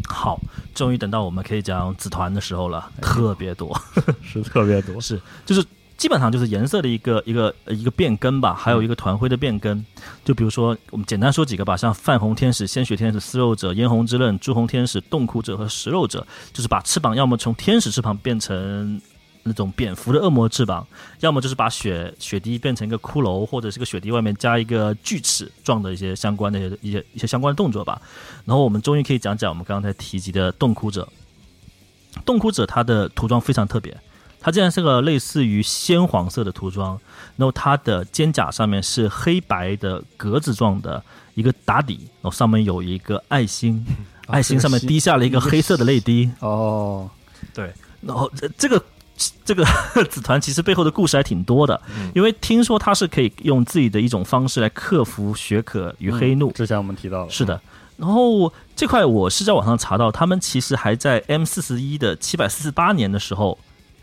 好，终于等到我们可以讲紫团的时候了，特别多。是特别多。是，就是基本上就是颜色的一个一个呃一个变更吧，还有一个团徽的变更。就比如说，我们简单说几个吧，像泛红天使、鲜血天使、撕肉者、嫣红之刃、朱红天使、冻苦者和食肉者，就是把翅膀要么从天使翅膀变成那种蝙蝠的恶魔翅膀，要么就是把雪雪滴变成一个骷髅，或者是个雪滴外面加一个锯齿状的一些相关的一些一些一些相关的动作吧。然后我们终于可以讲讲我们刚才提及的洞窟者。洞窟者它的涂装非常特别，它竟然是个类似于鲜黄色的涂装，然后它的肩甲上面是黑白的格子状的一个打底，然后上面有一个爱心，爱心上面滴下了一个黑色的泪滴。哦，对，然后这这个这个 子团其实背后的故事还挺多的，因为听说他是可以用自己的一种方式来克服血可与黑怒。之前我们提到了，是的，然后这块我是在网上查到，他们其实还在 M 四十一的七百四十八年的时候，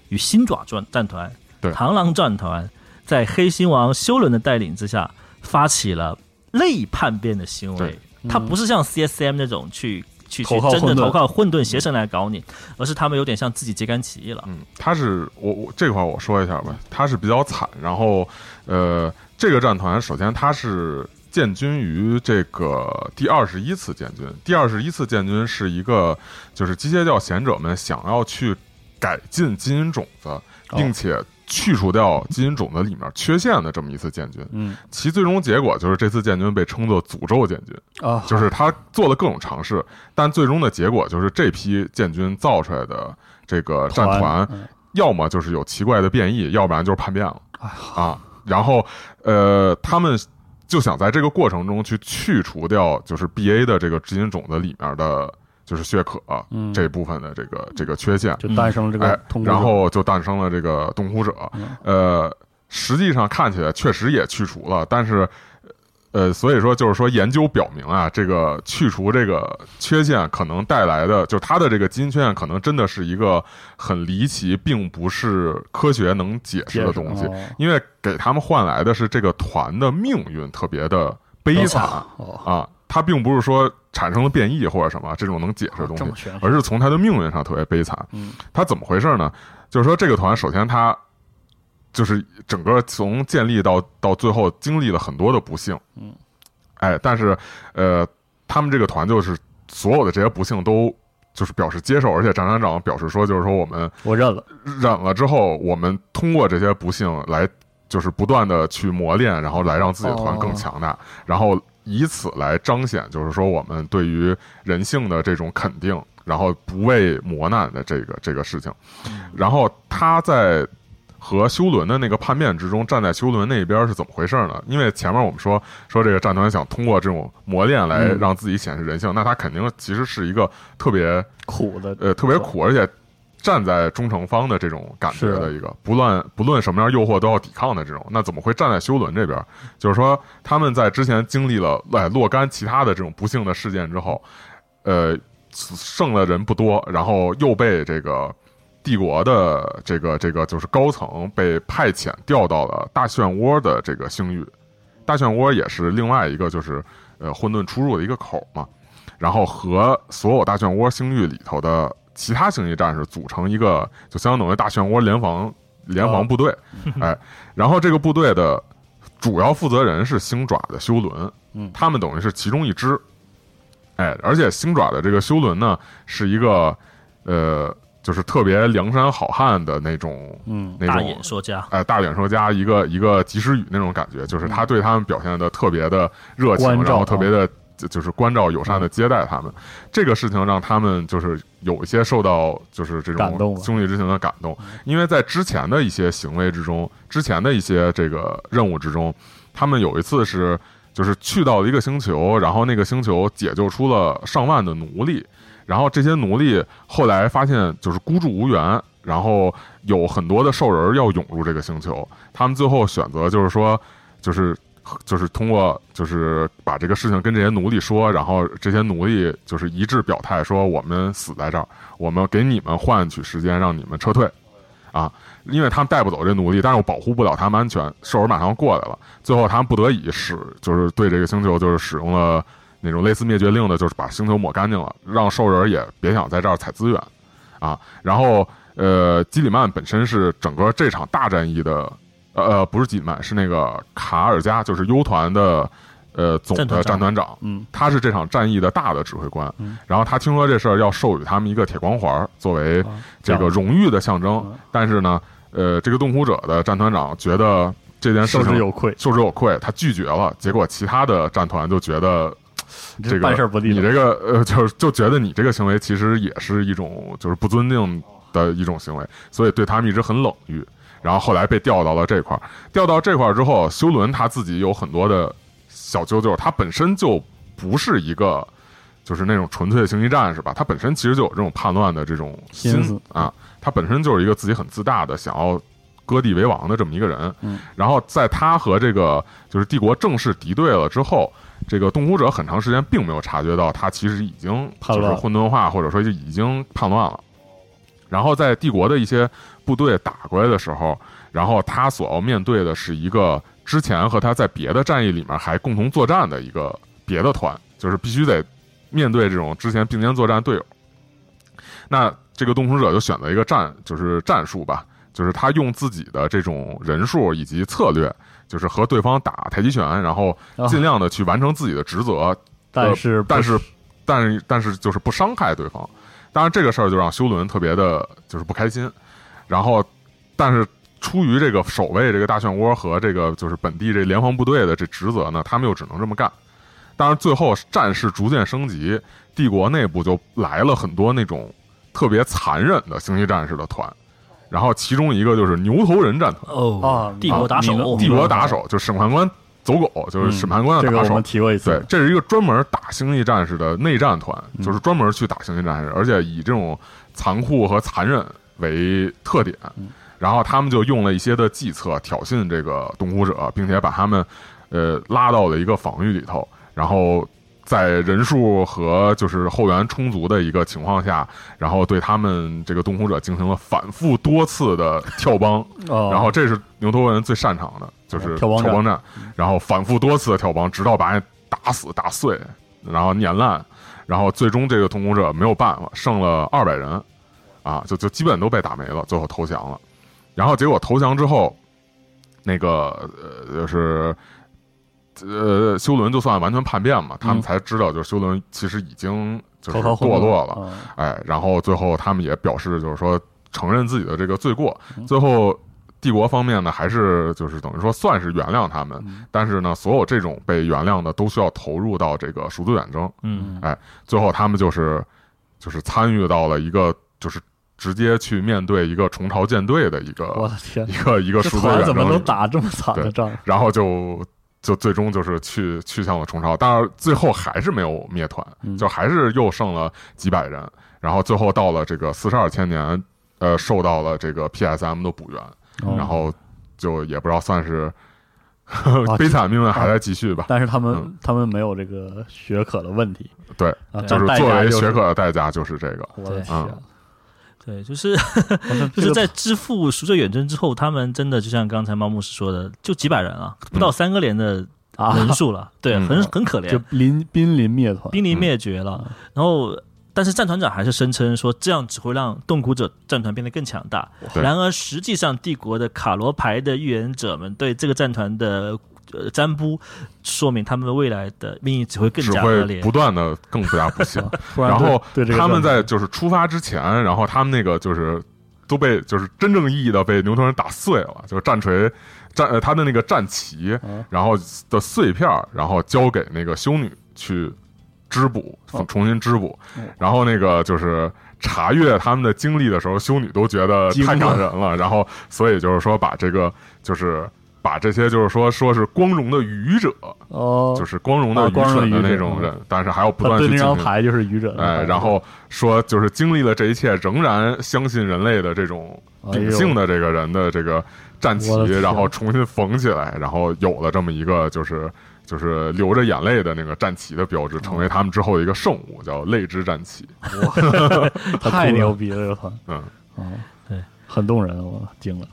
与新爪战战团、对。螳螂战团，在黑心王修伦的带领之下，发起了类叛变的行为。对。他不是像 CSM 那种去去去投靠混沌真的投靠混沌邪神来搞你，而是他们有点像自己揭竿起义了。嗯，他是我我这块儿我说一下吧，他是比较惨。然后，呃，这个战团首先他是建军于这个第二十一次建军，第二十一次建军是一个就是机械教贤者们想要去改进基因种子，并且去除掉基因种子里面缺陷的这么一次建军。嗯其最终结果就是这次建军被称作诅咒建军。啊，就是他做了各种尝试，但最终的结果就是这批建军造出来的这个战团，嗯要么就是有奇怪的变异，要不然就是叛变了啊。然后呃，他们就想在这个过程中去去除掉就是 B A 的这个基因种子里面的。就是血可、嗯这部分的这个这个缺陷，就诞生了这哎个然后就诞生了这个洞窟者。嗯呃，实际上看起来确实也去除了，但是。呃，所以说就是说，研究表明啊，这个去除这个缺陷可能带来的，就它的这个基因缺陷，可能真的是一个很离奇，并不是科学能解释的东西，哦因为给他们换来的是这个团的命运特别的悲惨哦，啊，他并不是说产生了变异或者什么这种能解释的东西而是从他的命运上特别悲惨。嗯，他怎么回事呢？就是说，这个团首先他就是整个从建立到到最后经历了很多的不幸，嗯，哎，但是呃，他们这个团就是所有的这些不幸都就是表示接受，而且张团长表示说，就是说我们我认了，忍了之后，我们通过这些不幸来，就是不断的去磨练，然后来让自己的团更强大，然后以此来彰显，就是说我们对于人性的这种肯定，然后不畏磨难的这个这个事情。然后他在和修伦的那个叛变之中，站在修伦那边是怎么回事呢？因为前面我们说说这个战团想通过这种磨练来嗯让自己显示人性，那他肯定其实是一个特别苦的，呃特别苦，而且站在忠诚方的这种感觉的一个，不论不论什么样诱惑都要抵抗的这种，那怎么会站在修伦这边？就是说他们在之前经历了哎若干其他的这种不幸的事件之后，呃，剩的人不多，然后又被这个帝国的这个这个就是高层被派遣调到了大漩涡的这个星域，大漩涡也是另外一个就是呃混沌出入的一个口嘛，然后和所有大漩涡星域里头的其他星际战士组成一个就相当于大漩涡联防联防部队，哎，然后这个部队的主要负责人是星爪的修伦，嗯。他们等于是其中一支，哎，而且星爪的这个修伦呢是一个呃，就是特别梁山好汉的那种嗯。那种演说家，哎，大演说家一个一个及时雨那种感觉，就是他对他们表现的特别的热情，然后特别的就就是关照友善的接待他们。这个事情让他们就是有一些受到就是这种兄弟之情的感动，因为在之前的一些行为之中，之前的一些这个任务之中，他们有一次是就是去到了一个星球，然后那个星球解救出了上万的奴隶。然后这些奴隶后来发现就是孤注无援，然后有很多的兽人要涌入这个星球，他们最后选择就是说，就是就是通过就是把这个事情跟这些奴隶说，然后这些奴隶就是一致表态说，我们死在这儿，我们给你们换取时间，让你们撤退，啊，因为他们带不走这奴隶，但是我保护不了他们安全，兽人马上过来了，最后他们不得已使就是对这个星球就是使用了那种类似灭绝令的，就是把星球抹干净了，让兽人也别想在这儿采资源，啊，然后呃，基里曼本身是整个这场大战役的。呃呃，不是基里曼，是那个卡尔加，就是 U 团的呃总的战团长嗯，他是这场战役的大的指挥官。嗯然后他听说这事儿，要授予他们一个铁光环作为啊这个荣誉的象征嗯。但是呢，呃，这个洞窟者的战团长觉得这件事受之情有愧，受之有愧，他拒绝了。结果其他的战团就觉得这个办事不利。你这个呃，就是就觉得你这个行为其实也是一种就是不尊敬的一种行为，所以对他们一直很冷遇。然后后来被调到了这块儿，调到这块儿之后，修伦他自己有很多的小啾啾，他本身就不是一个就是那种纯粹的星际战士吧，他本身其实就有这种叛乱的这种心思啊，他本身就是一个自己很自大的想要割地为王的这么一个人。嗯，然后在他和这个就是帝国正式敌对了之后，这个洞窟者很长时间并没有察觉到他其实已经就是混沌化，或者说就已经叛乱了。然后在帝国的一些部队打过来的时候，然后他所要面对的是一个之前和他在别的战役里面还共同作战的一个别的团，就是必须得面对这种之前并肩作战队友。那这个洞窟者就选择一个战，就是战术吧，就是他用自己的这种人数以及策略，就是和对方打太极拳，然后啊尽量的去完成自己的职责，但是呃但是但是但是就是不伤害对方。当然这个事儿就让修伦特别的就是不开心，然后但是出于这个守卫这个大漩涡和这个就是本地这联防部队的这职责呢，他们又只能这么干。当然最后战事逐渐升级，帝国内部就来了很多那种特别残忍的星际战士的团，然后其中一个就是牛头人战团。哦啊，帝国打手，帝国打手就是审判官走狗，就是审判官的打手嗯这个我们。提过一次对，，这是一个专门打星际战士的内战团，嗯就是专门去打星际战士，而且以这种残酷和残忍为特点。嗯然后他们就用了一些的计策挑衅这个洞窟者，并且把他们呃拉到了一个防御里头，然后在人数和就是后援充足的一个情况下，然后对他们这个洞窟者进行了反复多次的跳帮。哦，然后这是牛头人最擅长的，就是跳帮战战，然后反复多次的跳帮，直到把人打死、打碎，然后碾烂，然后最终这个同工者没有办法，剩了二百人，啊，就就基本都被打没了，最后投降了。然后结果投降之后，那个呃就是。呃，修伦就算完全叛变嘛，他们嗯才知道，就是修伦其实已经就是堕落了，嗯哎，然后最后他们也表示，就是说承认自己的这个罪过。嗯最后，帝国方面呢，还是就是等于说算是原谅他们，嗯但是呢，所有这种被原谅的都需要投入到这个赎罪远征。嗯最后，他们就是就是参与到了一个就是直接去面对一个虫巢舰队的一个我的天一，个一个这赎罪远团怎么能打这么惨的仗？然后就就最终就是去去向了虫巢，但是最后还是没有灭团，嗯就还是又剩了几百人，然后最后到了这个四十二千年，呃，受到了这个 PSM 的补援，哦然后就也不知道算是啊 悲惨命运还在继续吧，但是他们嗯他们没有这个学可的问题对，啊，就是作为学可的代价就是这个，我的对天，对，就是 就是在支付赎罪远征之后，他们真的就像刚才猫牧师说的，就几百人啊，不到三个连的啊人数了，对，嗯。很很可怜就，临濒临灭团，濒临灭绝了。然后，但是战团长还是声称说，这样只会让洞窟者战团变得更强大。然而，实际上帝国的卡罗牌的预言者们对这个战团的呃占卜，说明他们未来的命运只会更只加恶劣会不。断的更加不幸。然后他们在就是出发之前，然后他们那个就是都被就是真正意义的被牛头人打碎了，就是战锤战呃他的那个战旗嗯，然后的碎片儿，然后交给那个修女去织补哦，重新织补哦，然后那个就是。查阅他们的经历的时候，修女都觉得太感人了，然后所以就是说把这个就是把这些就是说说是光荣的愚者，哦，就是光荣的啊愚蠢的那种人，但是还要不断去进行。那张牌就是愚者的哎，然后说就是经历了这一切，仍然相信人类的这种秉性的这个人的这个站起我的，天然后重新缝起来，然后有了这么一个就是就是流着眼泪的那个战旗的标志，成为他们之后的一个圣物，叫泪之战旗。哇 太牛逼了，这个团，嗯，哦，对，很动人，我惊了，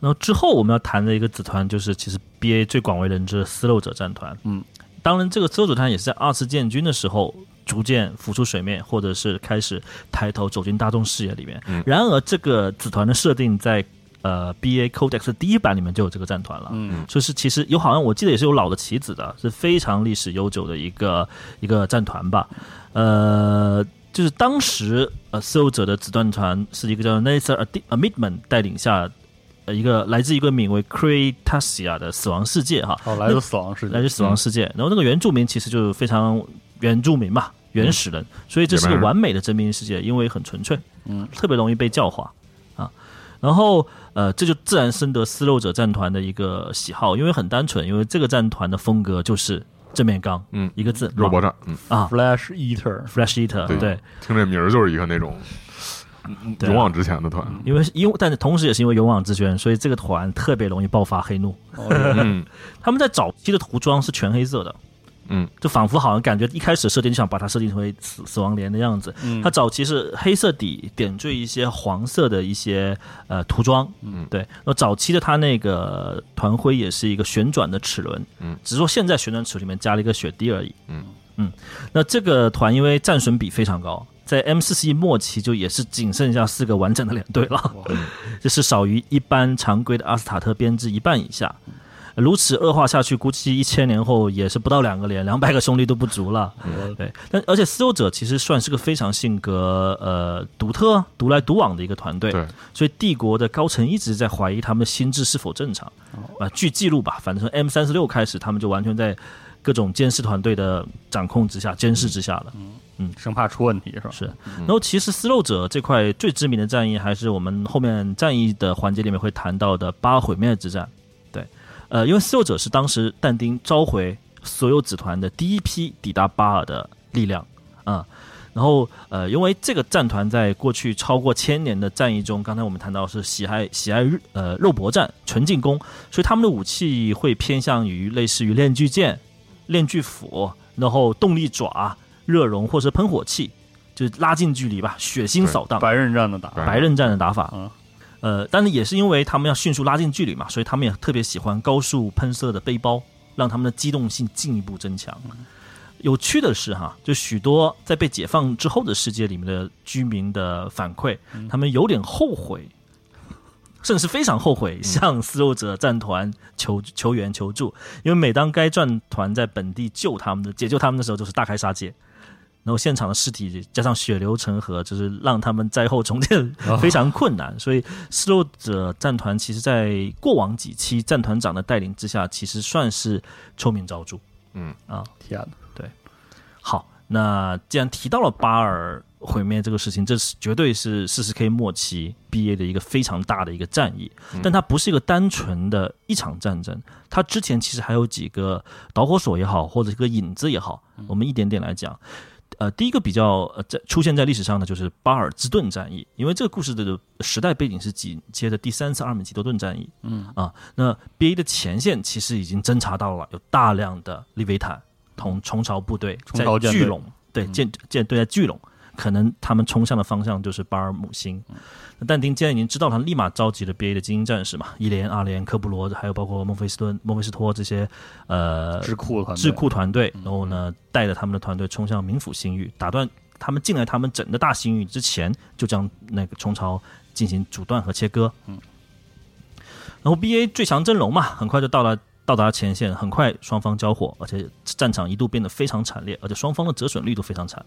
然后之后我们要谈的一个子团就是其实 B A 最广为人知的丝漏者战团。嗯，当然这个丝漏者团也是在二次建军的时候逐渐浮出水面，或者是开始抬头走进大众视野里面。嗯然而这个子团的设定在呃 B A Codex 的第一版里面就有这个战团了。嗯就是其实有好像我记得也是有老的棋子的，是非常历史悠久的一个一个战团吧。呃，就是当时呃私有者的子弹团是一个叫 Nathan Amidman 带领下，呃一个来自一个名为 Cretacia 的死亡世界哈，哦，来自死亡世界，来自死亡世界。然后那个原住民其实就是非常原住民嘛，原始人，所以这是个完美的真命世界，因为很纯粹，嗯，特别容易被教化啊。然后呃，这就自然深得丝漏者战团的一个喜好，因为很单纯，因为这个战团的风格就是正面刚，嗯。一个字肉搏战，嗯，啊 Flash Eater，，Flash Eater，对对，听这名儿就是一个那种勇往直前的团。因为因为但是同时也是因为勇往直前，所以这个团特别容易爆发黑怒。哦 嗯。他们在早期的涂装是全黑色的，嗯，就仿佛好像感觉一开始设定就想把它设定成为死死亡连的样子。嗯。它早期是黑色底点缀一些黄色的一些呃涂装，嗯。对。那早期的它那个团徽也是一个旋转的齿轮，嗯，只是说现在旋转齿轮里面加了一个血滴而已，嗯。嗯。那这个团因为战损比非常高。在 M 四十一末期就也是仅剩下四个完整的连队了，这 是少于一般常规的阿斯塔特编制一半以下。如此恶化下去，估计一千年后也是不到两个连，两百个兄弟都不足了。对，但而且私有者其实算是个非常性格呃独特、独来独往的一个团队，对，所以帝国的高层一直在怀疑他们的心智是否正常。啊、据记录吧，反正从 M 三十六开始，他们就完全在各种监视团队的掌控之下、监视之下了。生怕出问题是吧？是，然后其实丝肉者这块最知名的战役，还是我们后面战役的环节里面会谈到的巴尔毁灭之战。对，呃，因为丝肉者是当时但丁召回所有子团的第一批抵达巴尔的力量啊、然后呃，因为这个战团在过去超过千年的战役中，刚才我们谈到是喜爱喜爱呃肉搏战、纯进攻，所以他们的武器会偏向于类似于链锯剑、链锯斧，然后动力爪、热熔或是喷火器，就是拉近距离吧，血腥扫荡。白刃战的打，对白刃战的打法。嗯呃，但是也是因为他们要迅速拉近距离嘛，所以他们也特别喜欢高速喷射的背包，让他们的机动性进一步增强。有趣的是哈，就许多在被解放之后的世界里面的居民的反馈，他们有点后悔，甚至非常后悔向撕肉者战团求求援求助，因为每当该战团在本地救他们的解救他们的时候，就是大开杀戒。然后现场的尸体加上血流成河，就是让他们灾后重建 非常困难。所以失落者战团其实，在过往几期战团长的带领之下，其实算是臭名昭著。嗯啊，天哪，好，那既然提到了巴尔毁灭这个事情，这是绝对是四十 K 末期 BA 的一个非常大的一个战役，但它不是一个单纯的一场战争，它之前其实还有几个导火索也好，或者一个引子也好，我们一点点来讲。呃，第一个比较呃在出现在历史上的就是巴尔兹顿战役，因为这个故事的时代背景是紧接着第三次阿尔美吉多顿战役，嗯。啊，那 BA 的前线其实已经侦察到了有大量的利维坦同虫巢部队在聚拢，对建舰队在聚拢，可能他们冲向的方向就是巴尔姆星。那但丁既然已经知道，他立马召集了 BA 的精英战士嘛，一连、阿连、科布罗，还有包括孟菲斯顿、孟菲斯托这些呃智库团队智库团队，然后呢，带着他们的团队冲向冥府星域，打断他们进来他们整个大星域之前，就将那个虫巢进行阻断和切割。嗯，然后 B A 最强阵容嘛，很快就到了到达前线，很快双方交火，而且战场一度变得非常惨烈，而且双方的折损率都非常惨。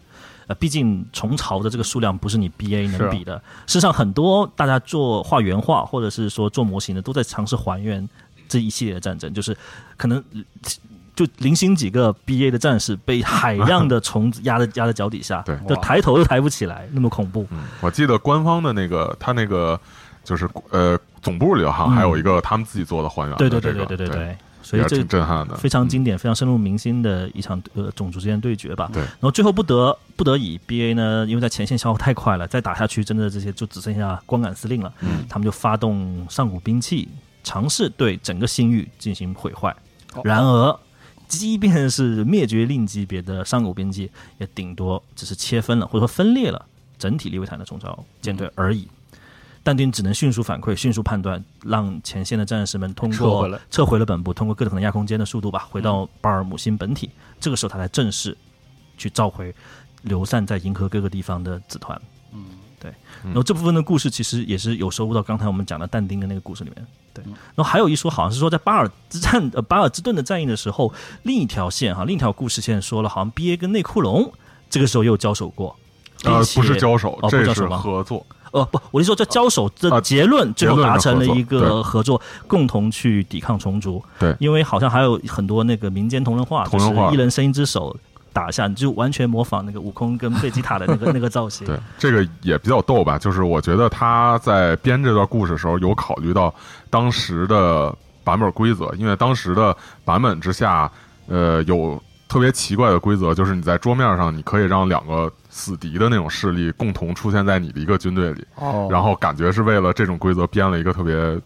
呃，毕竟虫巢的这个数量不是你 B A 是啊能比的。事实上，很多大家做画原画或者是说做模型的，都在尝试还原这一系列的战争，就是可能就零星几个 B A 的战士被海量的虫子压在压在脚底下，对就抬头都抬不起来，那么恐怖。嗯，我记得官方的那个他那个就是呃总部里好像还有一个他们自己做的还原的对对这个，对对对对对对，所以这挺震撼的，非常经典、非常深入民心的一场呃种族之间对决吧。对然后最后不得不得已，B A 呢，因为在前线消耗太快了，再打下去，真的这些就只剩下光杆司令了。嗯，他们就发动上古兵器，尝试对整个星域进行毁坏。哦然而，即便是灭绝令级别的上古兵器，也顶多只是切分了或者说分裂了整体利维坦的中朝舰队而已。但丁只能迅速反馈、迅速判断，让前线的战士们通过撤回来撤回了本部，通过各种的亚空间的速度吧，回到巴尔姆星本体。这个时候，他才正式去召回流散在银河各个地方的子团。嗯，对。然后这部分的故事其实也是有收入到刚才我们讲的但丁的那个故事里面。对。然后还有一说，好像是说在巴尔之战呃巴尔之盾的战役的时候，另一条线哈，另一条故事线说了，好像 B A 跟内库隆这个时候也有交手过。呃不是交手，这是合作，呃，不，我是说这交手的啊结论最后达成了一个合作，共同去抵抗虫族。对因为好像还有很多那个民间同人画，就是一人伸一只手打下，你就完全模仿那个悟空跟贝吉塔的那个 那个造型。对，这个也比较逗吧。就是我觉得他在编这段故事的时候，有考虑到当时的版本规则，因为当时的版本之下，呃，有特别奇怪的规则，就是你在桌面上，你可以让两个死敌的那种势力共同出现在你的一个军队里，哦，然后感觉是为了这种规则编了一个特别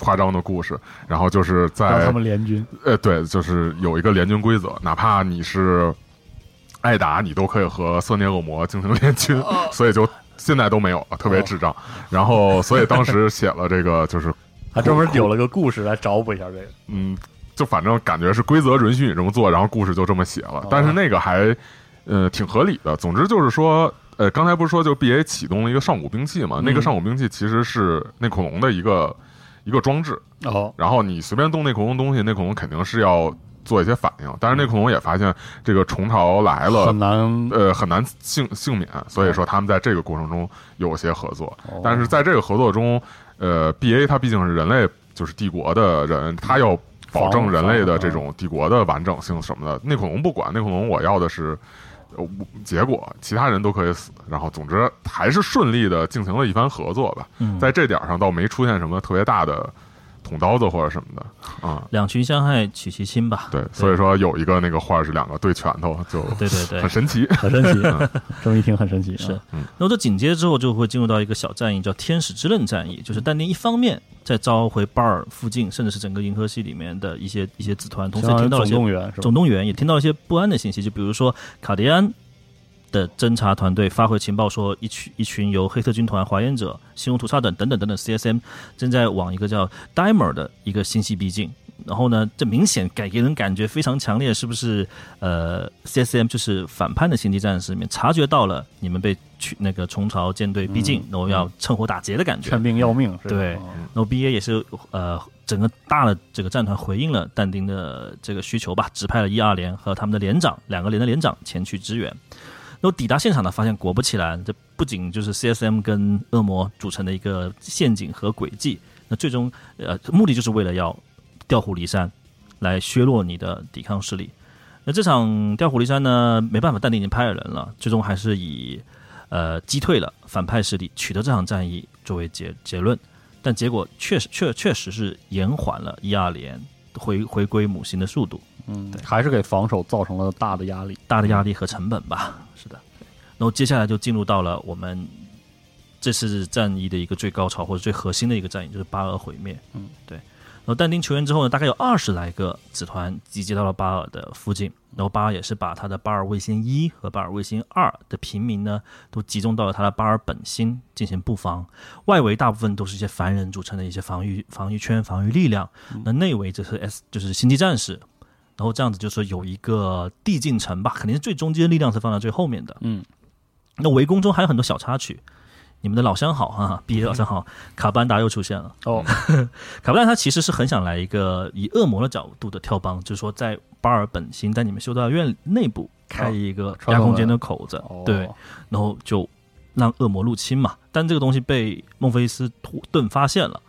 夸张的故事，然后就是在他们联军，呃，对，就是有一个联军规则，哪怕你是艾达，你都可以和色涅恶魔进行联军，所以就现在都没有了，特别智障。然后，所以当时写了这个，就是 还专门有了个故事来找补一下这个。嗯，就反正感觉是规则允许你这么做，然后故事就这么写了。但是那个还呃挺合理的。总之就是说。呃，刚才不是说就 B A 启动了一个上古兵器嘛？那个上古兵器其实是内恐龙的一个一个装置，哦，然后你随便动内恐龙东西，内恐龙肯定是要做一些反应。但是那恐龙也发现这个虫潮来了，很难呃很难幸幸免，所以说他们在这个过程中有些合作。哦但是在这个合作中，呃，B A 它毕竟是人类就是帝国的人，他要保证人类的这种帝国的完整性什么的。内恐龙不管，内恐龙我要的是。呃结果其他人都可以死，然后总之还是顺利的进行了一番合作吧。嗯在这点上倒没出现什么特别大的捅刀子或者什么的啊、两群相害取其轻吧。对，所以说有一个那个画是两个对拳头，就对对对很神奇。很神奇，这么一听很神奇。是啊，嗯然后这紧接之后就会进入到一个小战役，叫天使之刃战役，就是但丁一方面在召回巴尔附近，甚至是整个银河系里面的一些一些子团，同时听到了一些总动员？总动员，也听到一些不安的信息，就比如说卡迪安的侦察团队发回情报说，一群一群由黑色军团、华严者、星龙屠杀等等等等等 CSM 正在往一个叫 Dimer 的一个星系逼近。然后呢，这明显给给人感觉非常强烈，是不是？呃，CSM 就是反叛的星际战士里面察觉到了你们被去那个虫巢舰队逼近，嗯然后要趁火打劫的感觉。趁病要命，是对哦然后 BA 也是呃整个大的这个战团回应了但丁的这个需求吧，指派了一二连和他们的连长两个连的连长前去支援。然后抵达现场呢，发现果不其然，这不仅就是 CSM 跟恶魔组成的一个陷阱和诡计，那最终呃目的就是为了要调虎离山，来削弱你的抵抗势力。那这场调虎离山呢，没办法，但丁已经派了人了，最终还是以呃击退了反派势力，取得这场战役作为结结论。但结果确实确确实是延缓了一二连回回归母星的速度，嗯，还是给防守造成了大的压力。大的压力和成本吧。是的，然后接下来就进入到了我们这次战役的一个最高潮或者最核心的一个战役，就是巴尔毁灭。嗯，对。然后但丁求援之后呢，大概有二十来个子团集结到了巴尔的附近，然后巴尔也是把他的巴尔卫星一和巴尔卫星二的平民呢，都集中到了他的巴尔本星进行布防，外围大部分都是一些凡人组成的一些防御防御圈、防御力量，那内围就是 S 就是星际战士，然后这样子就是有一个递进城吧，肯定是最中间的力量是放在最后面的。嗯，那围攻中还有很多小插曲。你们的老相好哈，毕业老相好，卡班达又出现了。哦，卡班达他其实是很想来一个以恶魔的角度的跳帮，就是说在巴尔本星，在你们修道院内部开一个压空间的口子，哦对，然后就让恶魔入侵嘛。但这个东西被孟菲斯图顿发现了，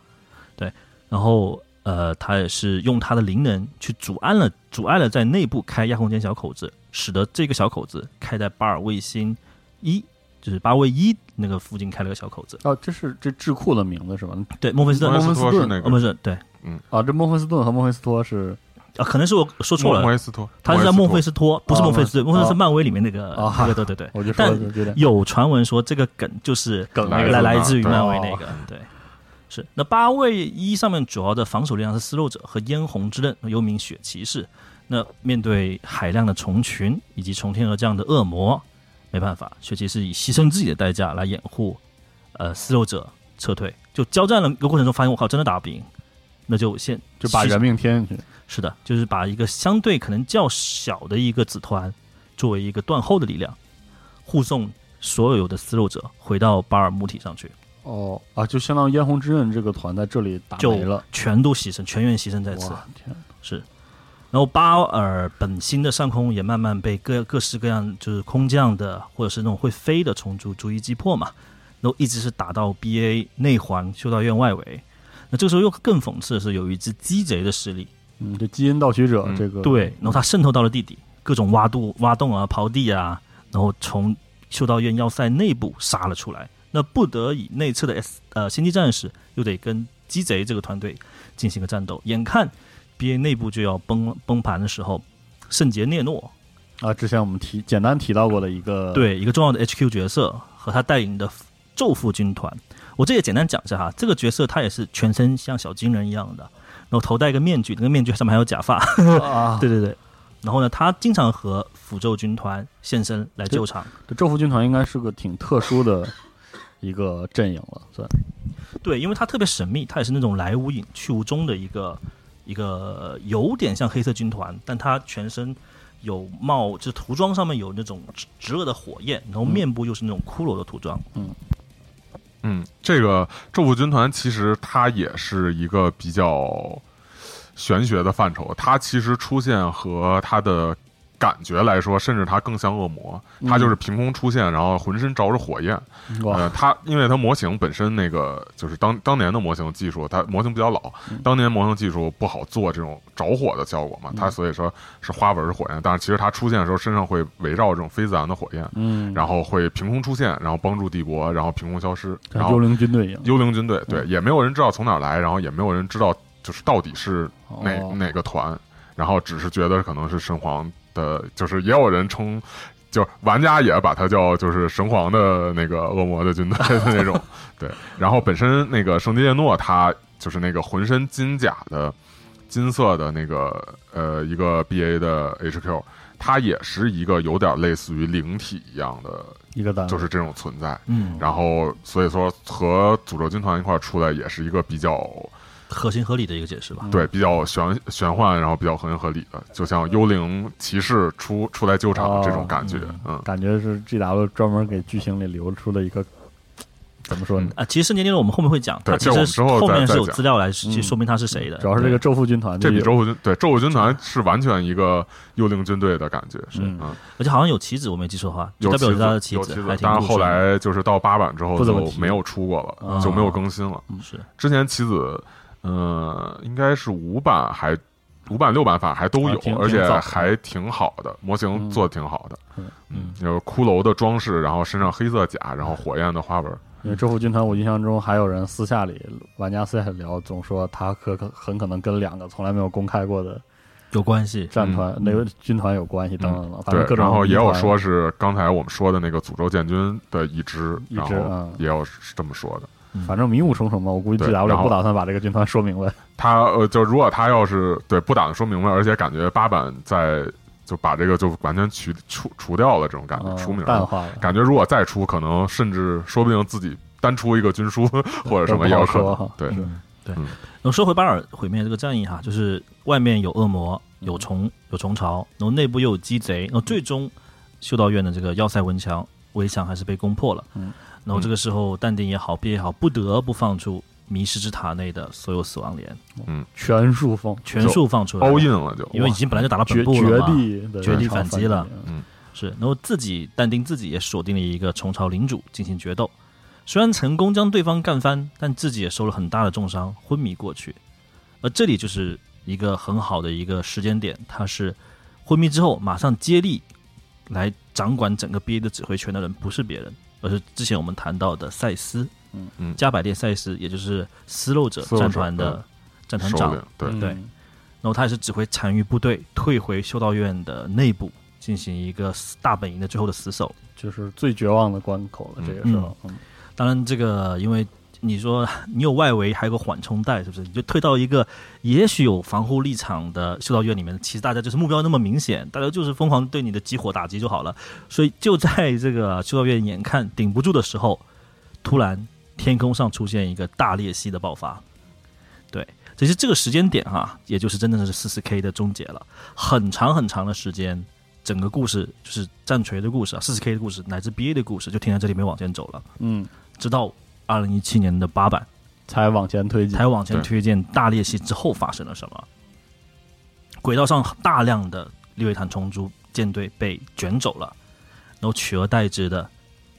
对，然后呃，他也是用他的灵能去阻碍了阻碍了在内部开亚空间小口子，使得这个小口子开在巴尔卫星一就是八卫一那个附近开了个小口子。哦，这是这智库的名字是吧？对，墨菲斯顿，莫菲斯顿是莫那个。哦不是，对。啊，这孟菲斯顿和孟菲斯托是啊，可能是我说错了，莫菲斯托，他是在孟菲斯斯托，不是哦孟菲斯顿，孟孟菲斯是漫威里面那个对对对。我就说但有传闻说这个梗就是梗来来来自于漫威那哦个，对，是。那八位一上面主要的防守力量是撕肉者和嫣红之刃，又名雪骑士。那面对海量的虫群以及从天而降的恶魔，没办法，雪骑士以牺牲自己的代价来掩护呃撕肉者撤退。就交战了一个过程中，发现我靠，真的打不赢，那就先就把人命添进去。是的，就是把一个相对可能较小的一个子团作为一个断后的力量，护送所有的撕肉者回到巴尔木体上去，哦啊，就相当于嫣红之刃这个团在这里打就没了。全都牺牲，全员牺牲在此。哇天，是，然后巴尔本心的上空也慢慢被各各式各样就是空降的或者是那种会飞的虫族逐一击破嘛，然后一直是打到 BA 内环修道院外围。那这个时候又更讽刺的是，有一支鸡贼的势力，嗯，这基因盗取者嗯这个对，然后他渗透到了地底，各种挖洞、挖洞啊、刨地啊，然后从修道院要塞内部杀了出来。那不得已，内侧的 S 呃星际战士又得跟鸡贼这个团队进行个战斗。眼看 BA 内部就要崩崩盘的时候，圣杰涅诺啊，之前我们提简单提到过的一个对一个重要的 HQ 角色和他带领的咒缚军团，我这也简单讲一下哈。这个角色他也是全身像小金人一样的，然后头戴一个面具，那个面具上面还有假发，啊，对对对。然后呢，他经常和符咒军团现身来救场。这咒符军团应该是个挺特殊的一个阵营了，算对，因为他特别神秘，他也是那种来无影去无踪的一个一个有点像黑色军团，但他全身有冒，就是涂装上面有那种直直热的火焰，然后面部又是那种骷髅的涂装。嗯嗯，这个咒术军团其实它也是一个比较玄学的范畴，它其实出现和它的感觉来说，甚至它更像恶魔，它就是凭空出现，然后浑身着着火焰。呃，哇，它因为它模型本身那个就是当当年的模型技术，它模型比较老，嗯。当年模型技术不好做这种着火的效果嘛，它所以说是花纹是火焰，但是其实它出现的时候身上会围绕这种非自然的火焰，嗯，然后会凭空出现，然后帮助帝国，然后凭空消失，然后幽灵军队一样，幽灵军队嗯。对，也没有人知道从哪儿来，然后也没有人知道就是到底是哪、哦。哪个团，然后只是觉得可能是神皇的，就是也有人称，就玩家也把它叫就是神皇的那个恶魔的军队的那种，对。然后本身那个圣杰列诺他就是那个浑身金甲的金色的那个呃一个 BA 的 HQ，它也是一个有点类似于灵体一样的，一个单就是这种存在。嗯，然后所以说和诅咒军团一块出来也是一个比较合情合理的一个解释吧。对比较玄玄幻，然后比较合情合理的，就像幽灵骑士出出来救场这种感觉，嗯感觉是 G W 专门给剧情里留出了一个怎么说呢？啊，其实圣杰涅诺我们后面会讲，对他其实后后面是有资料来去嗯说明他是谁的。主要是这个咒缚军团这比就有咒缚军对咒缚军团是完全一个幽灵军队的感觉，是嗯，而且好像有棋子，我没记错的话，有代表他的棋子但是后来就是到八版之后就没有出过了，啊。就没有更新了。是。之前棋子，呃，应该是五版还五版六版法还都有，啊而且还挺好的，模型嗯做的挺好的。嗯嗯，有骷髅的装饰，然后身上黑色甲，然后火焰的花纹。因为咒缚军团，我印象中还有人私下里玩家私下里聊，总说他可可很可能跟两个从来没有公开过的有关系。战团、那个军团有关系，等等等，反正对各，种然后也有说是刚才我们说的那个诅咒建军的一支，一然后支嗯也有这么说的。反正迷雾重重嘛，我估计对 G 然 W 不打算把这个军团说明白。他呃，就如果他要是对不打算说明白，而且感觉八版在就把这个就完全去除除掉了这种感觉，嗯出名了。淡化了，感觉如果再出，可能甚至说不定自己单出一个军书 或者什么也有可能都不好说哈。对，嗯，对。嗯然后说回巴尔毁灭这个战役哈，就是外面有恶魔，有虫，有虫巢，然后内部又有鸡贼，然后最终修道院的这个要塞文墙围墙还是被攻破了。嗯，然后这个时候淡定也好，毕也好，不得不放出迷失之塔内的所有死亡连，嗯。全数放全数放出来，包印了就，因为已经本来就打到绝本部了嘛。绝地绝地反击了。嗯。是，然后自己淡定自己也锁定了一个虫巢领主进行决斗，虽然成功将对方干翻，但自己也受了很大的重伤，昏迷过去。而这里就是一个很好的一个时间点，他是昏迷之后马上接力来掌管整个 BA 的指挥权的人，不是别人，而是之前我们谈到的赛斯，嗯嗯加百列赛斯，也就是撕漏者战团的战团长，对，嗯对然后他也是指挥残余部队退回修道院的内部，进行一个大本营的最后的死守。就是最绝望的关口了，这个时候，嗯当然，这个因为你说你有外围，还有个缓冲带，是不是？你就退到一个也许有防护立场的修道院里面，其实大家就是目标那么明显，大家就是疯狂对你的集火打击就好了。所以就在这个修道院眼看顶不住的时候，突然天空上出现一个大裂隙的爆发。对，其实这个时间点哈、也就是真的是四四 K 的终结了，很长很长的时间。整个故事就是战锤的故事啊，四十 K 的故事，乃至 BA 的故事，就停在这里没往前走了。嗯，直到二零一七年的八版才往前推进，才往前推荐大裂隙之后发生了什么。轨道上大量的利维坦虫族舰队被卷走了，然后取而代之的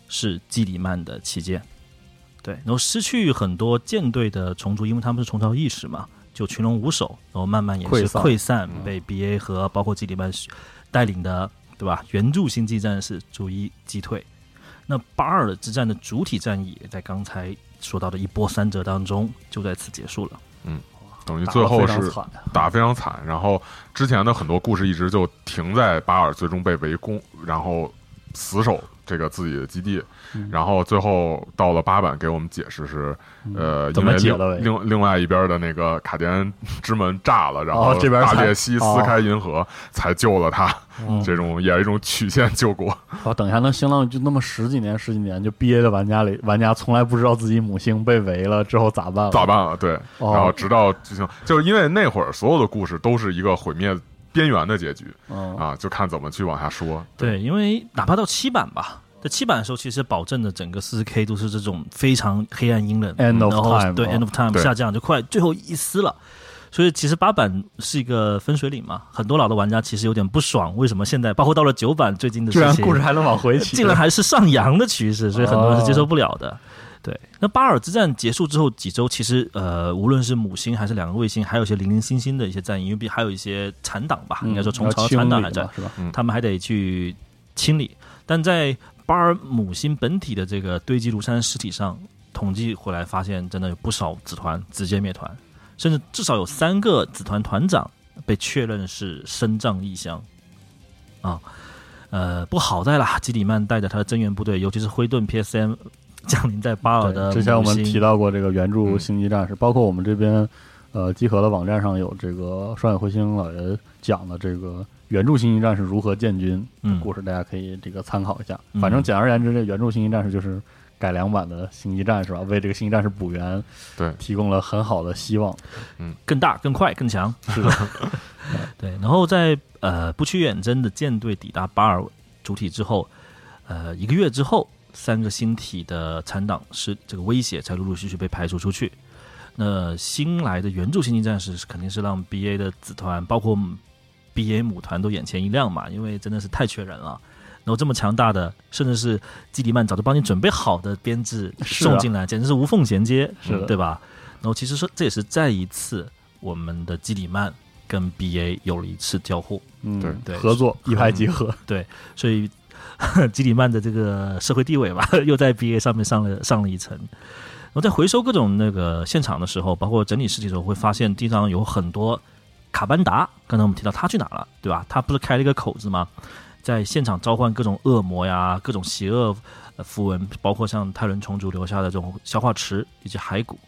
是基里曼的旗舰。对，然后失去很多舰队的虫族，因为他们是虫巢意识嘛，就群龙无首，然后慢慢也是溃散被 BA 和包括基里曼带领的，对吧？援助星际战士逐一击退。那巴尔之战的主体战役，也在刚才说到的一波三折当中，就在此结束了。嗯等于最后是打非常惨，然后之前的很多故事一直就停在巴尔最终被围攻，然后死守这个自己的基地，嗯。然后最后到了八版给我们解释是，呃，怎因为另么解的另另外一边的那个卡迪安之门炸了，然后哦这边才大列西撕开银河，才救了他，嗯这种也是一种曲线救国，哦，等一下，那相当于就那么十几年、十几年，就 BA 的玩家里，玩家从来不知道自己母星被围了之后咋办了？咋？办了？对，哦。然后直到剧情，就是因为那会儿所有的故事都是一个毁灭边缘的结局嗯啊，就看怎么去往下说。对，因为哪怕到七版吧，在七版的时候，其实保证的整个四十 K 都是这种非常黑暗阴冷 End of 然后 time，对哦 End of Time 对下降就快最后一丝了。所以其实八版是一个分水岭嘛，很多老的玩家其实有点不爽，为什么现在包括到了九版最近的居然事情，故事还能往回起，竟然还是上扬的趋势，所以很多人是接哦受不了的。对，那巴尔之战结束之后几周，其实呃，无论是母星还是两个卫星，还有一些零零星星的一些战役，因为毕还有一些残党吧，嗯应该说虫巢要清理残党还在，是吧？他们还得去清理。但在巴尔母星本体的这个堆积如山尸体上，统计回来发现，真的有不少子团直接灭团，甚至至少有三个子团团长被确认是身障异乡啊。呃，不过好在啦，基里曼带着他的增援部队，尤其是灰盾 PSM 降临在巴尔的，之前我们提到过这个援助嗯星际战士，包括我们这边呃集合的网站上有这个双眼彗星老爷讲的这个援助星际战士如何建军嗯故事，大家可以这个参考一下。嗯反正简而言之，这援助星际战士就是改良版的星际战士吧，为这个星际战士补员对提供了很好的希望。嗯更大、更快、更强。是的，对，然后在呃不屈远征的舰队抵达巴尔主体之后，呃一个月之后，三个星体的残党是这个威胁才陆陆续续被排除出去。那新来的援助星际战士是肯定是让 BA 的子团，包括 BA 母团都眼前一亮嘛，因为真的是太缺人了。然后这么强大的，甚至是基里曼早就帮你准备好的编制送进来，简直是无缝衔接，是对吧？然后其实说这也是再一次我们的基里曼跟 BA 有了一次交互，嗯，对对合作一拍即合，对所以 基里曼的这个社会地位吧，又在 BA 上面上了上了一层。然后在回收各种那个现场的时候，包括整理尸体的时候，会发现地上有很多卡班达。刚才我们提到他去哪了，对吧？他不是开了一个口子吗？在现场召唤各种恶魔呀、各种邪恶符文，包括像泰伦虫族留下的这种消化池以及骸骨。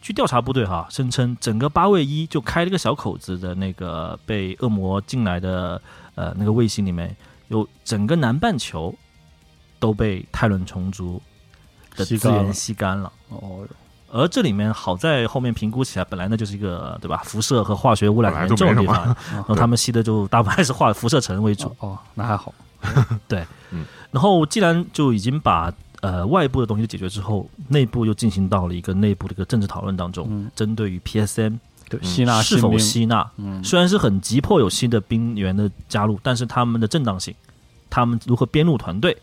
据调查部队哈声称，整个八位一就开了一个小口子的那个被恶魔进来的呃那个卫星里面，有整个南半球都被泰伦虫族的资源吸干了。哦，而这里面好在后面评估起来，本来那就是一个对吧，辐射和化学污染严重的地方，然后他们吸的就大部分还是化辐射尘为主。哦哦，那还好，对然后既然就已经把呃外部的东西解决之后，内部又进行到了一个内部的一个政治讨论当中，嗯，针对于 PSM 对，嗯吸纳是否吸纳，嗯，虽然是很急迫有新的兵员的加入，但是他们的正当性，他们如何编入团队，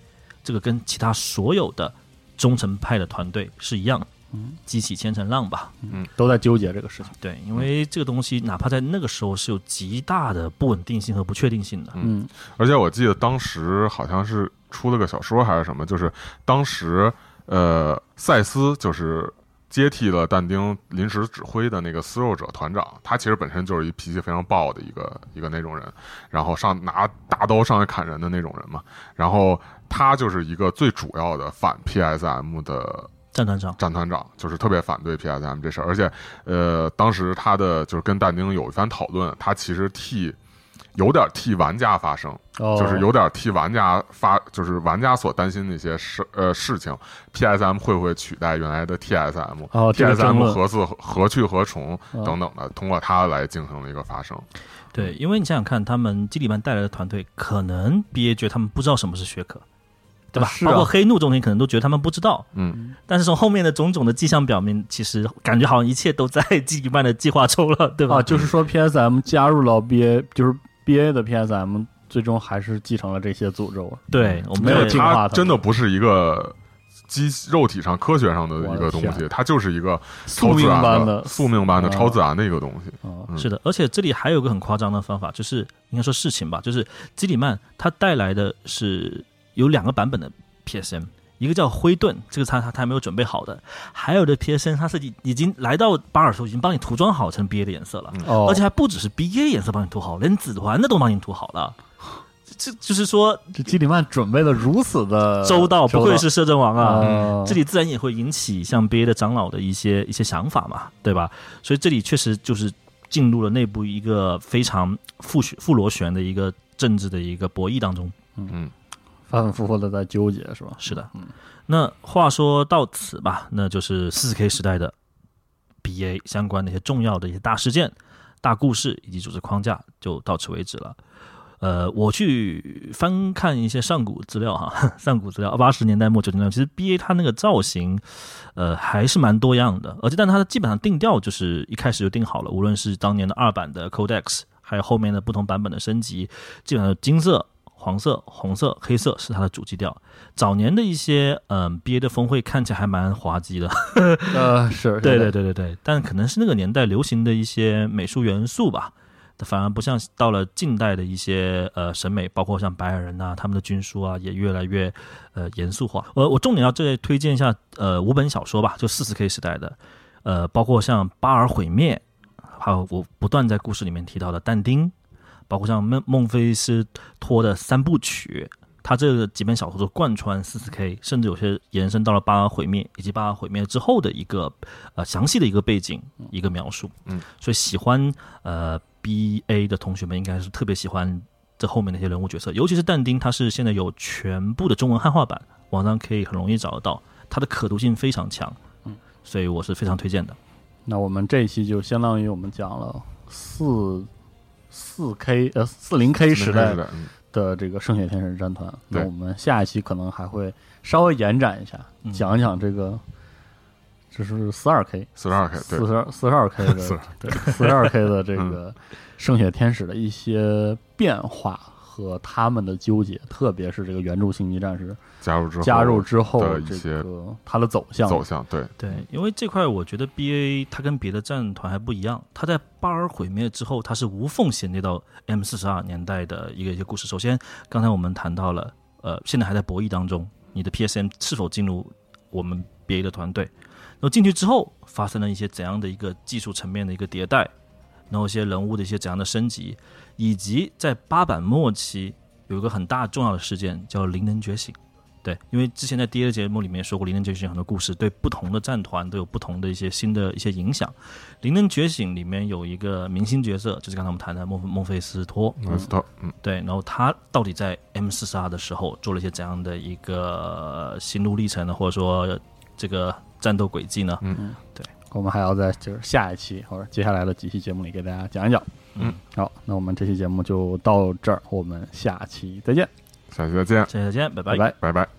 这个跟其他所有的忠诚派的团队是一样的。嗯，激起千层浪吧，嗯都在纠结这个事情。对，因为这个东西哪怕在那个时候是有极大的不稳定性和不确定性的。嗯，而且我记得当时好像是出了个小说还是什么，就是当时呃赛斯就是接替了但丁临时指挥的那个撕肉者团长，他其实本身就是一脾气非常暴的一个一个那种人，然后上拿大刀上来砍人的那种人嘛，然后他就是一个最主要的反 PSM 的战团长，战团长就是特别反对 PSM 这事儿，而且呃，当时他的就是跟但丁有一番讨论，他其实替有点替玩家发声，哦就是有点替玩家发，就是玩家所担心的一些事呃事情，PSM 会不会取代原来的 TSM？、哦这个争 TSM 论何自何去何从嗯等等的，通过它来进行了一个发声。对，因为你想想看，他们基里曼带来的团队，可能 BA 觉得他们不知道什么是学科，对吧？包括黑怒这种东西，可能都觉得他们不知道。嗯，但是从后面的种种的迹象表明，其实感觉好像一切都在 基里曼的计划中了，对吧？啊，就是说 PSM 加入了 BA，就是 BA 的 PSM，最终还是继承了这些诅咒。对，我们没有进化它真的不是一个机肉体上科学上的一个东西，它就是一个宿命超自然般的宿命般的啊超自然的一个东西。啊，嗯是的，而且这里还有个很夸张的方法，就是应该说事情吧，就是基里曼他带来的是有两个版本的 PSM，一个叫灰盾，这个他他他还没有准备好的，还有的 PSM 它是已已经来到巴尔的时候已经帮你涂装好成 BA 的颜色了，哦，而且还不只是 BA 颜色帮你涂好，连紫团的都帮你涂好了。这这就是说这基里曼准备的如此的周到，不愧是摄政王啊！啊，这里自然也会引起像 BA 的长老的一些一些想法嘛，对吧？所以这里确实就是进入了内部一个非常复旋复螺旋的一个政治的一个博弈当中。嗯，反反复复的在纠结，是吧？是的嗯，那话说到此吧，那就是四 K 时代的 BA 相关的一些重要的一些大事件、大故事以及组织框架就到此为止了。呃，我去翻看一些上古资料哈，上古资料，八十年代末九十年代，其实 B A 它那个造型，呃，还是蛮多样的，而且但它的基本上定调就是一开始就定好了，无论是当年的二版的 Codex，还有后面的不同版本的升级，基本上金色、黄色、红色、黑色是它的主基调。早年的一些嗯、B A 的峰会看起来还蛮滑稽的，呃，是，对对对，对对对，但可能是那个年代流行的一些美术元素吧，反而不像到了近代的一些呃审美，包括像白矮人啊，他们的军书啊，也越来越呃严肃化。我我重点要再推荐一下呃五本小说吧，就四十 K 时代的，呃，包括像巴尔毁灭，还有我不断在故事里面提到的但丁，包括像孟孟菲斯托的三部曲。他这几本小说都贯穿四四 K，甚至有些延伸到了巴尔毁灭以及巴尔毁灭之后的一个呃详细的一个背景一个描述。嗯，所以喜欢呃 BA 的同学们应该是特别喜欢这后面那些人物角色，尤其是但丁，他是现在有全部的中文汉化版，网上可以很容易找得到，它的可读性非常强。嗯，所以我是非常推荐的。那我们这一期就相当于我们讲了四四 K 呃四零 K 时代的，这个圣血天使战团。那我们下一期可能还会稍微延展一下，嗯。讲一讲这个，这是四二 K 四十二 K 对。四，十二四十二 K 的 对。四十二 K 的这个圣血天使的一些变化和他们的纠结，特别是这个原著星际战士加入之后加入之后这的一些个它的走向走向，对，对，因为这块我觉得 B A 它跟别的战团还不一样，它在巴尔毁灭之后，它是无缝衔接到 M 四十二年代的一个一些故事。首先，刚才我们谈到了，呃，现在还在博弈当中，你的 P S M 是否进入我们 B A 的团队？然后进去之后，发生了一些怎样的一个技术层面的一个迭代，然后一些人物的一些怎样的升级，以及在八版末期有一个很大重要的事件叫灵能觉醒。对，因为之前在第一个节目里面说过，灵能觉醒很多故事对不同的战团都有不同的一些新的一些影响。灵能觉醒里面有一个明星角色，就是刚才我们谈的孟孟菲斯托，孟斯托，嗯，对，然后他到底在 M 四十二的时候做了一些怎样的一个心路历程呢？或者说这个战斗轨迹呢？我们还要在就是下一期或者接下来的几期节目里给大家讲一讲。嗯，好，那我们这期节目就到这儿，我们下期再见，下期再见，下期再见，拜拜拜。拜拜。